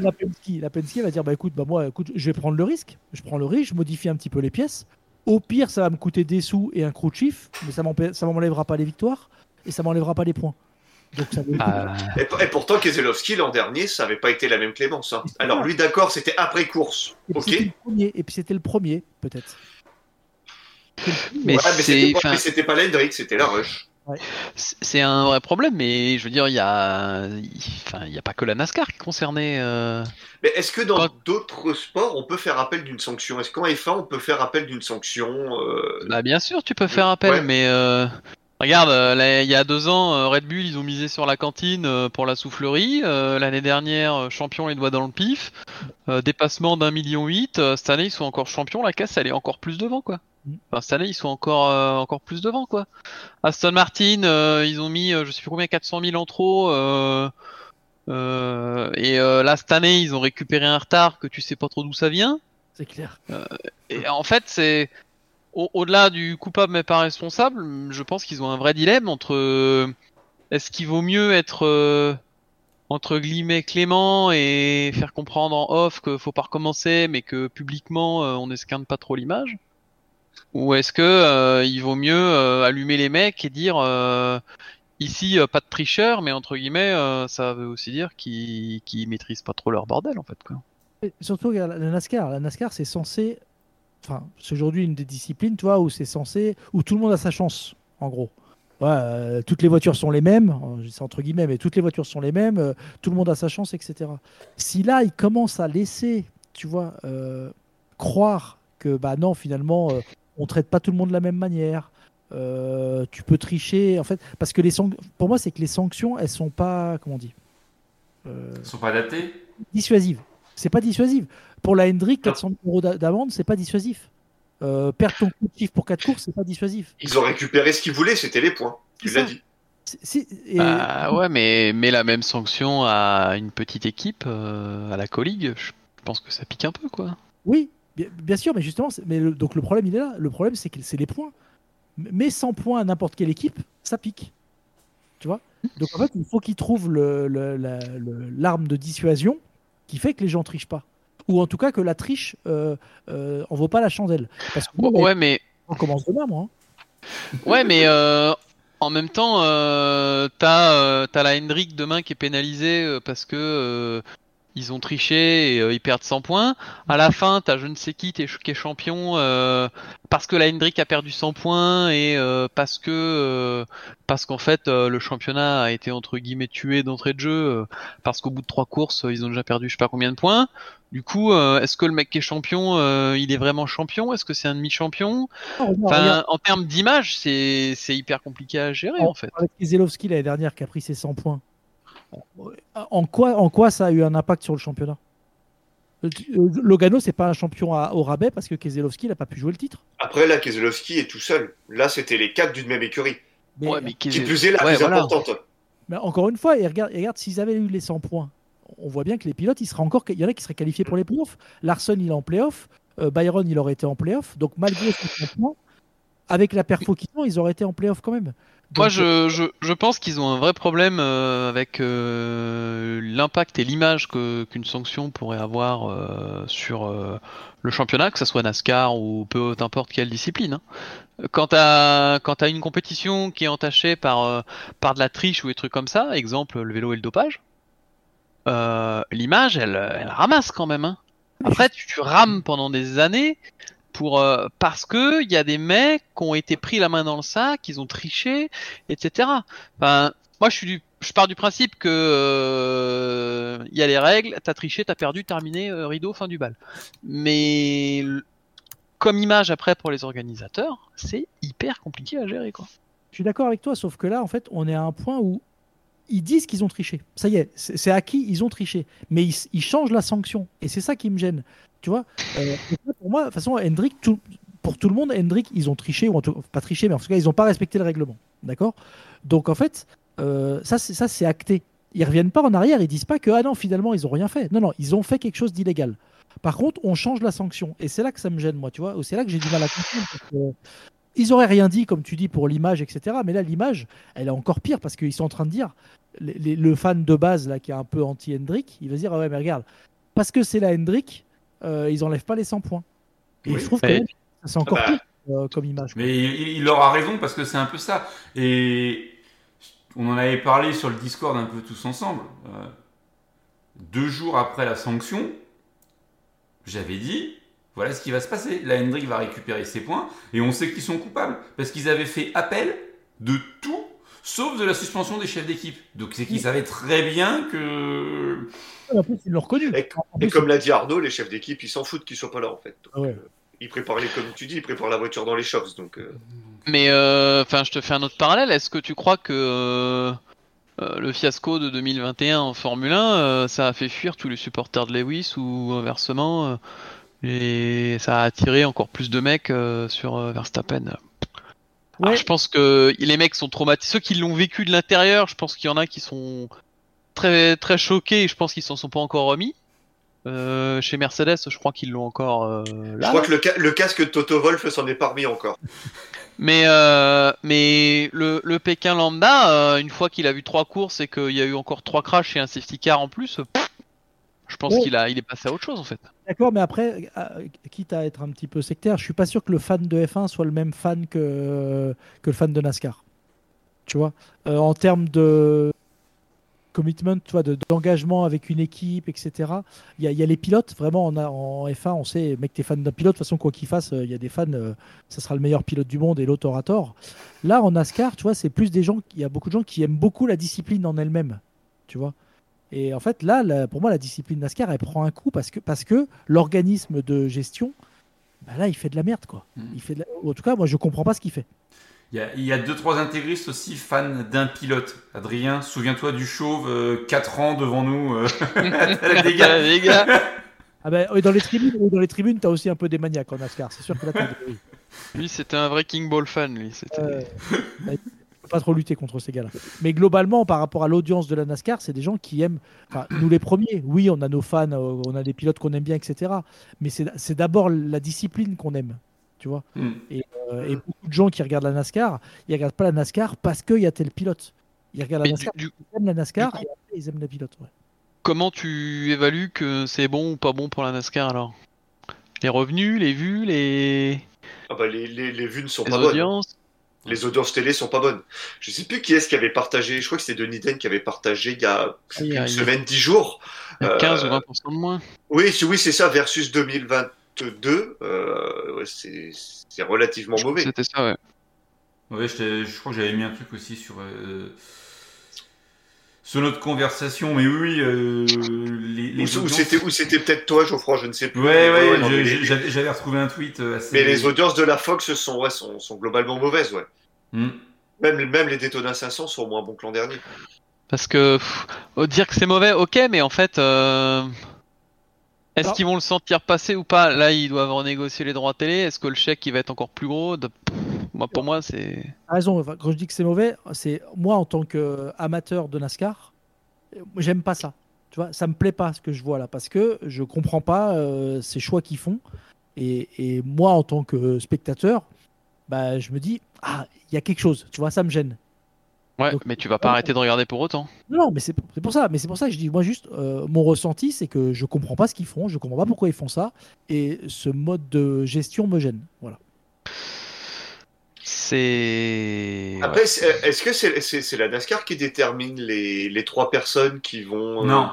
la Penske. La Penske va dire bah écoute, bah moi, écoute, je vais prendre le risque. Je prends le risque, je modifie un petit peu les pièces. Au pire, ça va me coûter des sous et un crew chief, mais ça ça m'enlèvera pas les victoires et ça m'enlèvera pas les points. Donc ça veut Ah, Et, et pourtant, Keselowski, l'an dernier, ça n'avait pas été la même clémence. hein. Alors lui, d'accord, c'était après course. et puis Ok. c'était le premier, et puis c'était le premier, peut-être. Mais Ouais, mais c'était pas, enfin, l'Hendrick, c'était la Rush. c'est c'est un vrai problème, mais je veux dire, il y a, enfin, il y a pas que la NASCAR qui est concernée. euh. Mais est-ce que dans Quand- d'autres sports, on peut faire appel d'une sanction? Est-ce qu'en F1, on peut faire appel d'une sanction euh, Bah bien sûr, tu peux faire appel, Ouais. mais euh, regarde, euh, là, il y a deux ans, euh, Red Bull, ils ont misé sur la cantine euh, pour la soufflerie. Euh, L'année dernière, champion les doigts dans le pif. Euh, dépassement d'un million huit. Euh, cette année, ils sont encore champions. La casse, elle est encore plus devant, quoi. Mm. Enfin, cette année, ils sont encore euh, encore plus devant, quoi. Aston Martin, euh, ils ont mis, euh, je sais plus combien, 400 000 en trop. Euh, euh, et euh, là, cette année, ils ont récupéré un retard que tu sais pas trop d'où ça vient. C'est clair. Et en fait, c'est au- au-delà du coupable mais pas responsable. Je pense qu'ils ont un vrai dilemme entre euh, est-ce qu'il vaut mieux être euh, entre guillemets clément et faire comprendre en off qu'il faut pas recommencer, mais que publiquement euh, on esquinte pas trop l'image, Ou est-ce que euh, il vaut mieux euh, allumer les mecs et dire ici pas de tricheurs, mais entre guillemets ça veut aussi dire qu'ils qu'ils maîtrisent pas trop leur bordel en fait quoi. Et surtout, la NASCAR, la NASCAR, c'est censé. Enfin, c'est aujourd'hui une des disciplines, tu vois, où c'est censé. où tout le monde a sa chance, en gros. Ouais, euh, toutes les voitures sont les mêmes, euh, entre guillemets, mais toutes les voitures sont les mêmes, euh, tout le monde a sa chance, etc. Si là, il commence à laisser, tu vois, euh, croire que, bah non, finalement, on traite pas tout le monde de la même manière, tu peux tricher, en fait, parce que les pour moi, c'est que les sanctions, elles sont pas, comment on dit, sont pas adaptés dissuasive. C'est pas dissuasif. Pour la Hendrick, 400 000 euros d'a- d'amende, c'est pas dissuasif. Euh, perdre ton coup de chiffre pour 4 courses, c'est pas dissuasif. Ils ont récupéré ce qu'ils voulaient, c'était les points. Tu l'as dit. Et- Bah ouais, mais mais la même sanction à une petite équipe, euh, à la colligue, je pense que ça pique un peu quoi. Oui, bien, bien sûr, mais justement, mais le- donc le problème, il est là. Le problème, c'est que c'est les points. Mais 100 points à n'importe quelle équipe, ça pique. Tu vois? Donc en fait, il faut qu'ils trouvent le- le- la- le- l'arme de dissuasion qui fait que les gens trichent pas. Ou en tout cas que la triche euh, euh, en vaut pas la chandelle. Parce que moi, Ouais, mais on commence demain, moi. hein. Ouais, mais euh, en même temps, euh, t'as euh, t'as la Hendrick demain qui est pénalisée euh, parce que euh, ils ont triché et euh, ils perdent 100 points. À la fin, t'as je ne sais qui qui est champion euh, parce que la Hendrick a perdu 100 points et euh, parce que euh, parce qu'en fait euh, le championnat a été entre guillemets tué d'entrée de jeu euh, parce qu'au bout de trois courses ils ont déjà perdu je sais pas combien de points. Du coup, euh, est-ce que le mec qui est champion, euh, il est vraiment champion Est-ce que c'est un demi-champion? Enfin, en termes d'image, c'est c'est hyper compliqué à gérer en fait. l'année dernière qui a pris ses 100 points. En quoi, en quoi ça a eu un impact sur le championnat? Euh, Logano, c'est pas un champion à- au rabais parce que Keselowski n'a pas pu jouer le titre. Après, là, Keselowski est tout seul. Là, c'était les quatre d'une même écurie. Mais, ouais, mais Qui plus est la ouais, plus voilà. importante. mais encore une fois, et regarde, et regarde s'ils avaient eu les 100 points, on voit bien que les pilotes, il, encore, y en a qui seraient qualifiés pour les playoffs. Larson, il est en playoff. Euh, Byron, il aurait été en playoff. Donc malgré 100 points, avec la perfo qu'ils ont, ils auraient été en playoff quand même. Moi, je, pense qu'ils ont un vrai problème euh, avec euh, l'impact et l'image qu'une sanction pourrait avoir sur le championnat, que ce soit NASCAR ou peu importe quelle discipline. hein. Quand quand t'as une compétition qui est entachée par par de la triche ou des trucs comme ça, exemple le vélo et le dopage, euh, l'image elle, elle ramasse quand même. Hein. Après, tu, rames pendant des années pour euh, parce que il y a des mecs qui ont été pris la main dans le sac, ils ont triché, etc. Enfin, moi je suis du, je pars du principe que euh, il y a les règles, t'as triché, t'as perdu, terminé, euh, rideau, fin du bal. Mais comme image après pour les organisateurs, c'est hyper compliqué à gérer quoi. Je suis d'accord avec toi, sauf que là, en fait, on est à un point où ils disent qu'ils ont triché. Ça y est, c'est acquis, ils ont triché. Mais ils, changent la sanction. Et c'est ça qui me gêne. Tu vois Euh, Pour moi, de toute façon, Hendrick, tout- pour tout le monde, Hendrick, ils ont triché, ou pas triché, mais en tout cas, ils n'ont pas respecté le règlement. D'accord? Donc, en fait, euh, ça, c'est acté. Ils reviennent pas en arrière, ils disent pas que, ah non, finalement, ils ont rien fait. Non, non, ils ont fait quelque chose d'illégal. Par contre, on change la sanction. Et c'est là que ça me gêne, moi, tu vois. C'est là que j'ai du mal à comprendre. Ils auraient rien dit, comme tu dis, pour l'image, etc. Mais là, l'image, elle est encore pire parce qu'ils sont en train de dire, les- les- le fan de base, là, qui est un peu anti-Hendrick, il va se dire, ah ouais, mais regarde, parce que c'est la Hendrick, euh, ils enlèvent pas les 100 points. Et Oui. je trouve que c'est encore bah. pire euh, comme image. Mais il, il aura raison parce que c'est un peu ça. Et on en avait parlé sur le Discord un peu tous ensemble. Euh, deux jours après la sanction, j'avais dit voilà ce qui va se passer. La Hendrick va récupérer ses points et on sait qu'ils sont coupables parce qu'ils avaient fait appel de tout sauf de la suspension des chefs d'équipe. Donc c'est qu'ils savaient très bien que. En plus, ils l'ont reconnu. Et, comme l'a dit Arnaud, les chefs d'équipe, ils s'en foutent qu'ils soient pas là en fait. Donc, ouais. euh, ils préparent les, comme tu dis, ils préparent la voiture dans les shops. Donc, euh, Mais euh, enfin, je te fais un autre parallèle. Est-ce que tu crois que le fiasco de 2021 en Formule 1, euh, ça a fait fuir tous les supporters de Lewis ou inversement, euh, et ça a attiré encore plus de mecs euh, sur euh, Verstappen Alors. Je pense que les mecs sont traumatisés. Ceux qui l'ont vécu de l'intérieur, je pense qu'il y en a qui sont très très choqués. Et je pense qu'ils s'en sont pas encore remis. Euh, chez Mercedes, je crois qu'ils l'ont encore euh, je là. crois que le, ca- le casque de Toto Wolff s'en est parmi encore. Mais euh, mais le, le Pékin lambda, euh, une fois qu'il a vu trois courses et qu'il y a eu encore trois crashs et un safety car en plus, pff, Je pense Ouais. qu'il a, il est passé à autre chose en fait. D'accord, mais après, euh, quitte à être un petit peu sectaire, je suis pas sûr que le fan de F1 soit le même fan que, que le fan de NASCAR. Tu vois, Euh, en termes de commitment, tu vois, de- d'engagement avec une équipe, etc. Il y y a les pilotes, vraiment, on a, en F1, on sait, mec, t'es fan d'un pilote, de toute façon, quoi qu'il fasse, euh, il y a des fans, euh, ça sera le meilleur pilote du monde et l'autre aura tort. Là, en NASCAR, tu vois, c'est plus des gens, il y a beaucoup de gens qui aiment beaucoup la discipline en elle-même, tu vois. Et en fait, là, la- pour moi, la discipline NASCAR, elle prend un coup parce que, parce que l'organisme de gestion, bah là, il fait de la merde, quoi. Mm. Il fait de la- En tout cas, moi, je comprends pas ce qu'il fait. Il y, a, il y a deux, trois intégristes aussi fans d'un pilote. Adrien, souviens-toi du chauve, 4 ans devant nous. euh, les gars. Les gars. Ah ben, dans les tribunes, dans les tribunes, t'as aussi un peu des maniaques en NASCAR. C'est sûr que là, t'as oui. Lui, c'était un vrai King Ball fan, lui. C'était... Euh, bah, pas trop lutter contre ces gars-là. Mais globalement, par rapport à l'audience de la NASCAR, c'est des gens qui aiment. Enfin, nous les premiers, oui, on a nos fans, euh, on a des pilotes qu'on aime bien, etc. Mais c'est c'est d'abord la discipline qu'on aime, tu vois. Hmm. Euh, et beaucoup de gens qui regardent la NASCAR, ils regardent pas la NASCAR parce qu'il y a tel pilote. Ils regardent la Mais du- NASCAR, du- ils aiment la NASCAR coup- et après ils aiment pilotes. ouais. Comment tu évalues que c'est bon ou pas bon pour la NASCAR alors? Les revenus, les vues, les, Ah bah, les, les, les vues ne sont les pas bonnes. Les audiences télé sont pas bonnes. Je sais plus qui est-ce qui avait partagé. Je crois que c'était Denis Den qui avait partagé il y a Il y a- une semaine, dix jours. il y a 15 Euh, ou 20% de moins. Oui, c'est- oui, c'est ça, versus 2022. Euh, ouais, c'est c'est relativement mauvais. C'était ça, ouais. Ouais, je, t'ai- je crois que j'avais mis un truc aussi sur, euh, sur notre conversation, mais oui, euh, les, les Ou, c'était ou c'était peut-être toi, Geoffroy, je ne sais plus. Ouais, ouais, non, je- mais, je- les, j'avais j'avais retrouvé un tweet euh, assez. mais les audiences de la Fox sont, ouais, sont, sont globalement mauvaises, ouais. Hmm. Même, même les Daytona 500 sont moins bons que l'an dernier. Parce que pff, dire que c'est mauvais, ok, mais en fait, euh, est-ce Alors- qu'ils vont le sentir passer ou pas? Là, ils doivent renégocier les droits télé. Est-ce que le chèque il va être encore plus gros? De- Moi, pour moi, c'est. Raison, enfin, quand je dis que c'est mauvais, c'est moi en tant qu'amateur de NASCAR, j'aime pas ça. Tu vois, ça me plaît pas ce que je vois là parce que je comprends pas euh, ces choix qu'ils font. Et, et moi en tant que spectateur, bah, je me dis, ah, il y a quelque chose, tu vois, ça me gêne. Ouais, Donc- mais tu vas pas arrêter de regarder pour autant. Non, mais c'est pour ça. Mais c'est pour ça que je dis, moi juste, euh, mon ressenti, c'est que je comprends pas ce qu'ils font, je comprends pas pourquoi ils font ça, et ce mode de gestion me gêne. Voilà. C'est. Après, c'est- est-ce que c'est c'est- c'est la NASCAR qui détermine les, les trois personnes qui vont. euh, Non,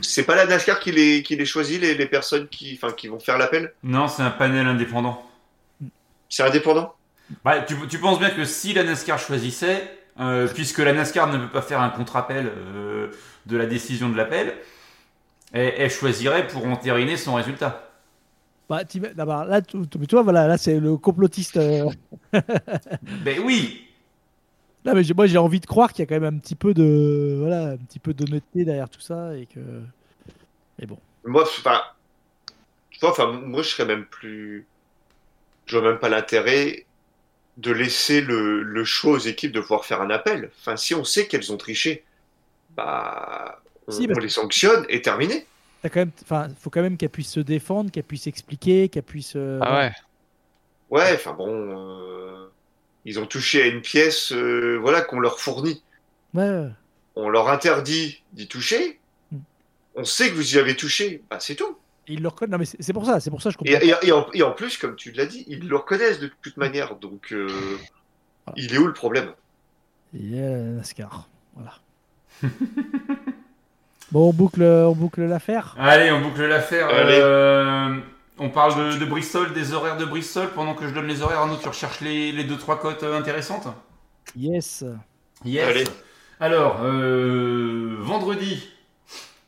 C'est pas la NASCAR qui les, qui les choisit, les, les personnes qui, enfin, qui vont faire l'appel? Non, c'est un panel indépendant. C'est indépendant? Bah, tu, tu penses bien que si la NASCAR choisissait, euh, puisque la NASCAR ne peut pas faire un contre-appel euh, de la décision de l'appel, elle, elle choisirait pour entériner son résultat. Bah, t'im- d'abord, là, tu, tu- mais toi, voilà, là, c'est le complotiste. euh, Ben oui, Non, mais moi j'ai envie de croire qu'il y a quand même un petit peu de voilà, un petit peu d'honnêteté derrière tout ça et que. Mais bon. Moi, enfin, moi, je serais même plus. Je vois même pas l'intérêt de laisser le, le choix aux équipes de pouvoir faire un appel. Enfin, si on sait qu'elles ont triché, bah, on, Si, parce on les sanctionne et terminé. T'as quand même, enfin, faut quand même qu'elle puisse se défendre, qu'elle puisse expliquer, qu'elle puisse. euh, Ah ouais. Ouais, enfin bon, euh, ils ont touché à une pièce, euh, voilà, qu'on leur fournit. Ouais, ouais. On leur interdit d'y toucher. Mm. On sait que vous y avez touché, bah, c'est tout. Et ils le reconnaissent. Non, mais c'est pour ça, c'est pour ça que je Et, comprends. et- et en, et en plus, comme tu l'as dit, ils le reconnaissent de toute manière. Donc, euh, Voilà. il est où le problème? Il y a la NASCAR. Voilà. bon, on boucle, on boucle l'affaire. allez, on boucle l'affaire. Euh, on parle de, de Bristol, des horaires de Bristol, pendant que je donne les horaires. Arnaud, tu recherches les, les deux trois cotes euh, intéressantes? Yes. Yes. Allez. Alors, euh, vendredi,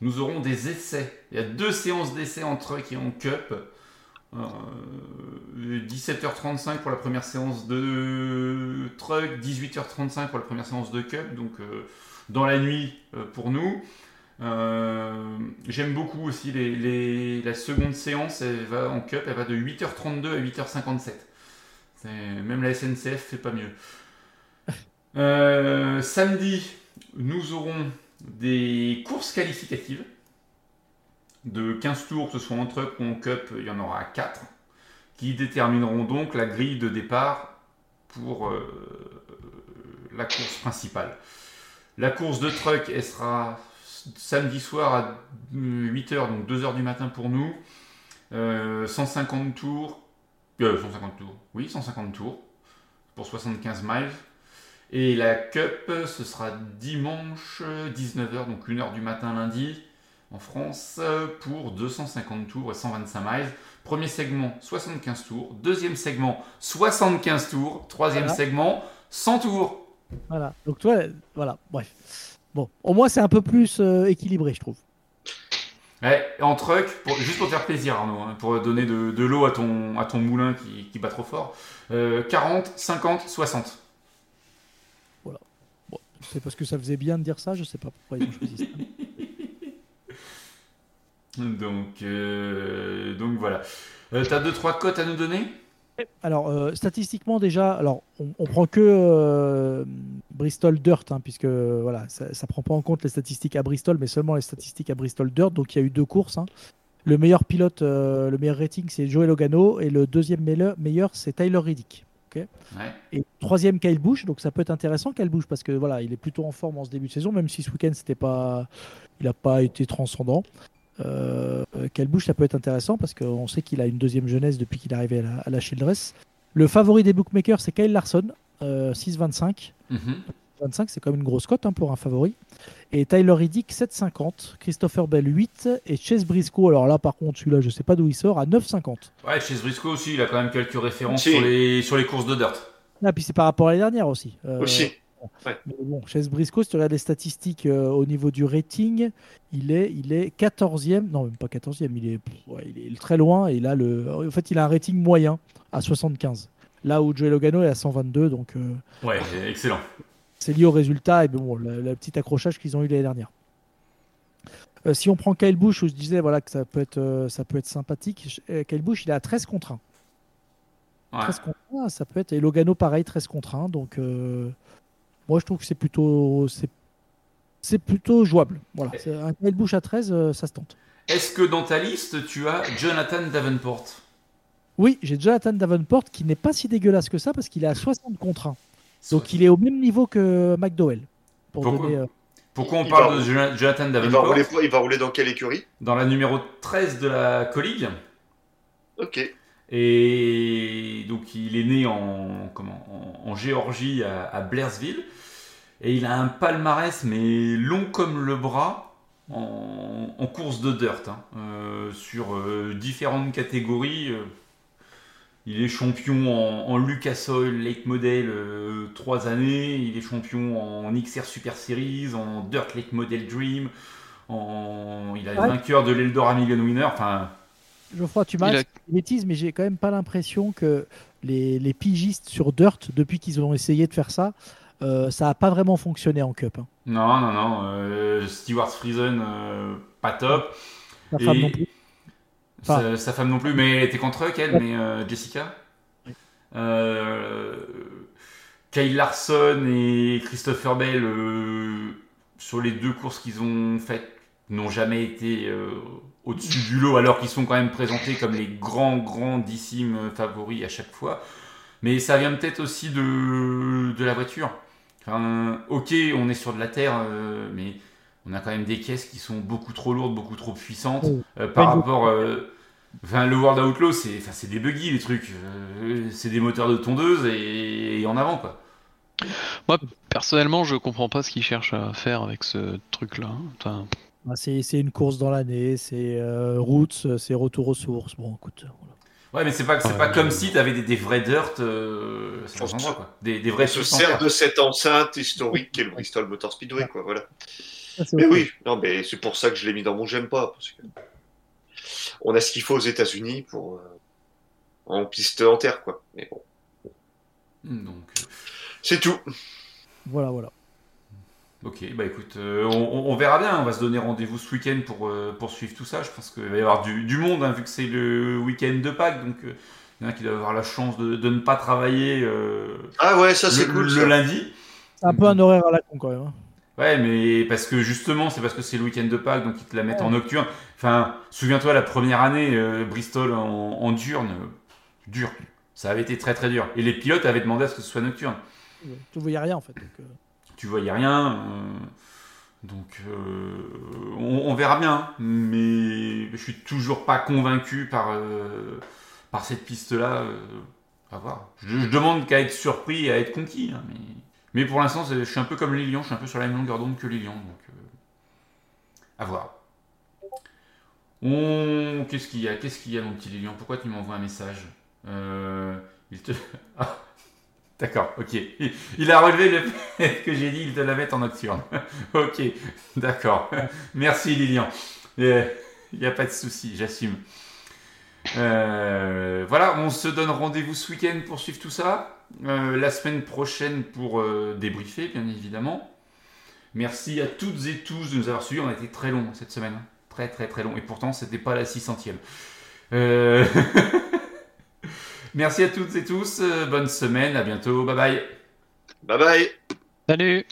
nous aurons des essais. Il y a deux séances d'essais en truck et en cup. Euh, 17h35 pour la première séance de truck, 18h35 pour la première séance de cup, donc euh, dans la nuit euh, pour nous. Euh, J'aime beaucoup aussi la seconde séance, elle va en cup, elle va de 8h32 à 8h57. C'est- Même la SNCF fait pas mieux. Euh, samedi, nous aurons des courses qualificatives de 15 tours, que ce soit en truck ou en cup, il y en aura 4, qui détermineront donc la grille de départ pour euh, la course principale. La course de truck, sera samedi soir à 8h, donc 2h du matin pour nous. Euh, 150 tours. euh, 150 tours. Oui, 150 tours. Pour 75 miles. Et la Cup, ce sera dimanche 19h, donc 1h du matin lundi en France pour 250 tours et 125 miles. Premier segment 75 tours, deuxième segment 75 tours, troisième Voilà. segment 100 tours. Voilà. Donc toi, voilà. Bref. Bon, au moins c'est un peu plus euh, équilibré, je trouve. Ouais, en truck, pour- juste pour te faire plaisir Arnaud, hein, pour donner de, de l'eau à ton, à ton moulin qui, qui bat trop fort. Euh, 40, 50, 60. C'est parce que ça faisait bien de dire ça, je sais pas pourquoi ils ont choisi ça. Donc, euh, donc voilà. Euh, T'as deux trois cotes à nous donner? Alors, euh, statistiquement déjà, alors on, on prend que Bristol Dirt, hein, puisque voilà, ça, ça prend pas en compte les statistiques à Bristol, mais seulement les statistiques à Bristol Dirt. Donc il y a eu deux courses. hein. Le meilleur pilote, le meilleur rating, c'est Joey Logano, et le deuxième meilleur, meilleur c'est Tyler Ouais. Et troisième Kyle Busch, donc ça peut être intéressant Kyle Busch parce que voilà, il est plutôt en forme en ce début de saison, même si ce week-end c'était pas, il n'a pas été transcendant. Euh, Kyle Busch, ça peut être intéressant parce qu'on sait qu'il a une deuxième jeunesse depuis qu'il est arrivé à la, à la Childress. Le favori des bookmakers, c'est Kyle Larson, euh, 6,25. Mhm. 25, c'est quand même une grosse cote hein, pour un favori. Et Tyler Reddick, 7,50. Christopher Bell, 8. Et Chase Briscoe, alors là, par contre, celui-là, je sais pas d'où il sort, à 9,50. Ouais, chez Briscoe aussi, il a quand même quelques références Si. sur les, sur les courses de dirt. Ah, puis c'est par rapport à l'année dernière aussi. Euh, Aussi. Mais bon, Chase Briscoe, si tu regardes les statistiques euh, au niveau du rating, il est, il est 14e. Non, même pas 14e, il est, ouais, il est très loin. Et là, le, en fait, il a un rating moyen à 75. Là où Joey Logano est à 122, donc euh, Ouais, excellent. C'est lié au résultat et bon, le, le petit accrochage qu'ils ont eu l'année dernière. Euh, si on prend Kyle Busch, où je disais voilà, que ça peut être, euh, ça peut être sympathique, euh, Kyle Busch, il est à 13 contre 1. Ouais. 13 contre 1, ça peut être. Et Logano, pareil, 13 contre 1. Donc, euh, moi, je trouve que c'est plutôt, c'est, c'est plutôt jouable. Voilà. C'est- Un Kyle Busch à 13, euh, ça se tente. Est-ce que dans ta liste, tu as Jonathan Davenport? Oui, j'ai Jonathan Davenport qui n'est pas si dégueulasse que ça parce qu'il est à 60 contre 1. Donc, il est au même niveau que McDowell. Pour Pourquoi donner, euh, Pourquoi on Il parle va- de Jona- Jonathan Il va, Davenport rouler, il va rouler dans quelle écurie? Dans la numéro 13 de la colligue. Ok. Et donc il est né en, comment, en, en Géorgie, à, à Blairsville. Et il a un palmarès, mais long comme le bras, en, en course de dirt. hein. Euh, sur euh, différentes catégories. Euh, il est champion en, en Lucas Oil Lake Model 3 années. Il est champion en XR Super Series, en Dirt Lake Model Dream. En, il a Ouais. vainqueur de l'Eldora Million Winner. Enfin, Geoffroy, tu Il a- bêtises, mais j'ai quand même pas l'impression que les, les pigistes sur Dirt, depuis qu'ils ont essayé de faire ça, euh, ça a pas vraiment fonctionné en Cup. hein. Non, non, non. euh, Stewart Friesen, euh, pas top. Et femme non plus. Sa, Enfin- sa femme non plus, mais elle était contre truck, elle, mais euh, Jessica. Euh, Kyle Larson et Christopher Bell, euh, sur les deux courses qu'ils ont faites, n'ont jamais été au-dessus du lot, alors qu'ils sont quand même présentés comme les grands, grandissimes favoris à chaque fois. Mais ça vient peut-être aussi de, de la voiture. Enfin, ok, on est sur de la terre, mais on a quand même des caisses qui sont beaucoup trop lourdes, beaucoup trop puissantes euh, par rapport. euh, Enfin, le World Outlaw, c'est enfin, des buggy les trucs. Euh, c'est des moteurs de tondeuse et, et en avant quoi. Moi, personnellement, je comprends pas ce qu'ils cherchent à faire avec ce truc-là. hein. Enfin, Ah, C'est une course dans l'année, c'est euh, routes, c'est retour aux sources. Bon, écoute. voilà. Ouais, mais c'est pas, c'est Ouais, pas comme si t'avais des, des vrais dirt euh, On endroits, quoi. Des, des vrais On se sert de cette enceinte historique qu'est le Bristol Motor Speedway, quoi. Voilà. Mais oui, non, mais c'est pour ça que je l'ai mis dans mon j'aime pas. Parce que on a ce qu'il faut aux États-Unis pour euh, en piste en terre, quoi. Mais bon, Donc, euh, c'est tout. Voilà, voilà. ok, bah écoute, euh, on, verra bien. On va se donner rendez-vous ce week-end pour, euh, pour suivre tout ça. Je pense qu'il va y avoir du, du monde, hein, vu que c'est le week-end de Pâques. Donc, euh, il y en a qui doivent avoir la chance de, de ne pas travailler euh, Ah ouais, ça c'est le, cool. le ça. lundi. C'est un peu un horaire à la con quand même. hein. Ouais, mais parce que justement, c'est parce que c'est le week-end de Pâques, donc ils te la mettent en nocturne. Enfin, souviens-toi, la première année, euh, Bristol en, en diurne, euh, dur. Ça avait été très très dur. Et les pilotes avaient demandé à ce que ce soit nocturne. Tu voyais rien en fait. donc, euh, Tu voyais rien. euh, Donc, euh, on, on verra bien. Mais je suis toujours pas convaincu par, par cette piste-là. à voir. Je, je demande qu'à être surpris et à être conquis. hein, mais, mais pour l'instant, je suis un peu comme Lilian. Je suis un peu sur la même longueur d'onde que Lilian. Donc, euh, à voir. Qu'est-ce qu'il y a Qu'est-ce qu'il y a, mon petit Lilian? Pourquoi tu m'envoies un message? Euh, Il te... Ah, D'accord, ok. Il, a relevé le fait que j'ai dit il te la met en nocturne. ok, d'accord. Merci Lilian. Il n'y a pas de souci, j'assume. Euh, voilà, on se donne rendez-vous ce week-end pour suivre tout ça. Euh, la semaine prochaine pour euh, débriefer, bien évidemment. Merci à toutes et tous de nous avoir suivis. On a été très long cette semaine. hein. Très, très, très long. Et pourtant, c'était pas la 600e. Euh... Merci à toutes et tous. euh, Bonne semaine. À bientôt. Bye bye. Bye bye. Salut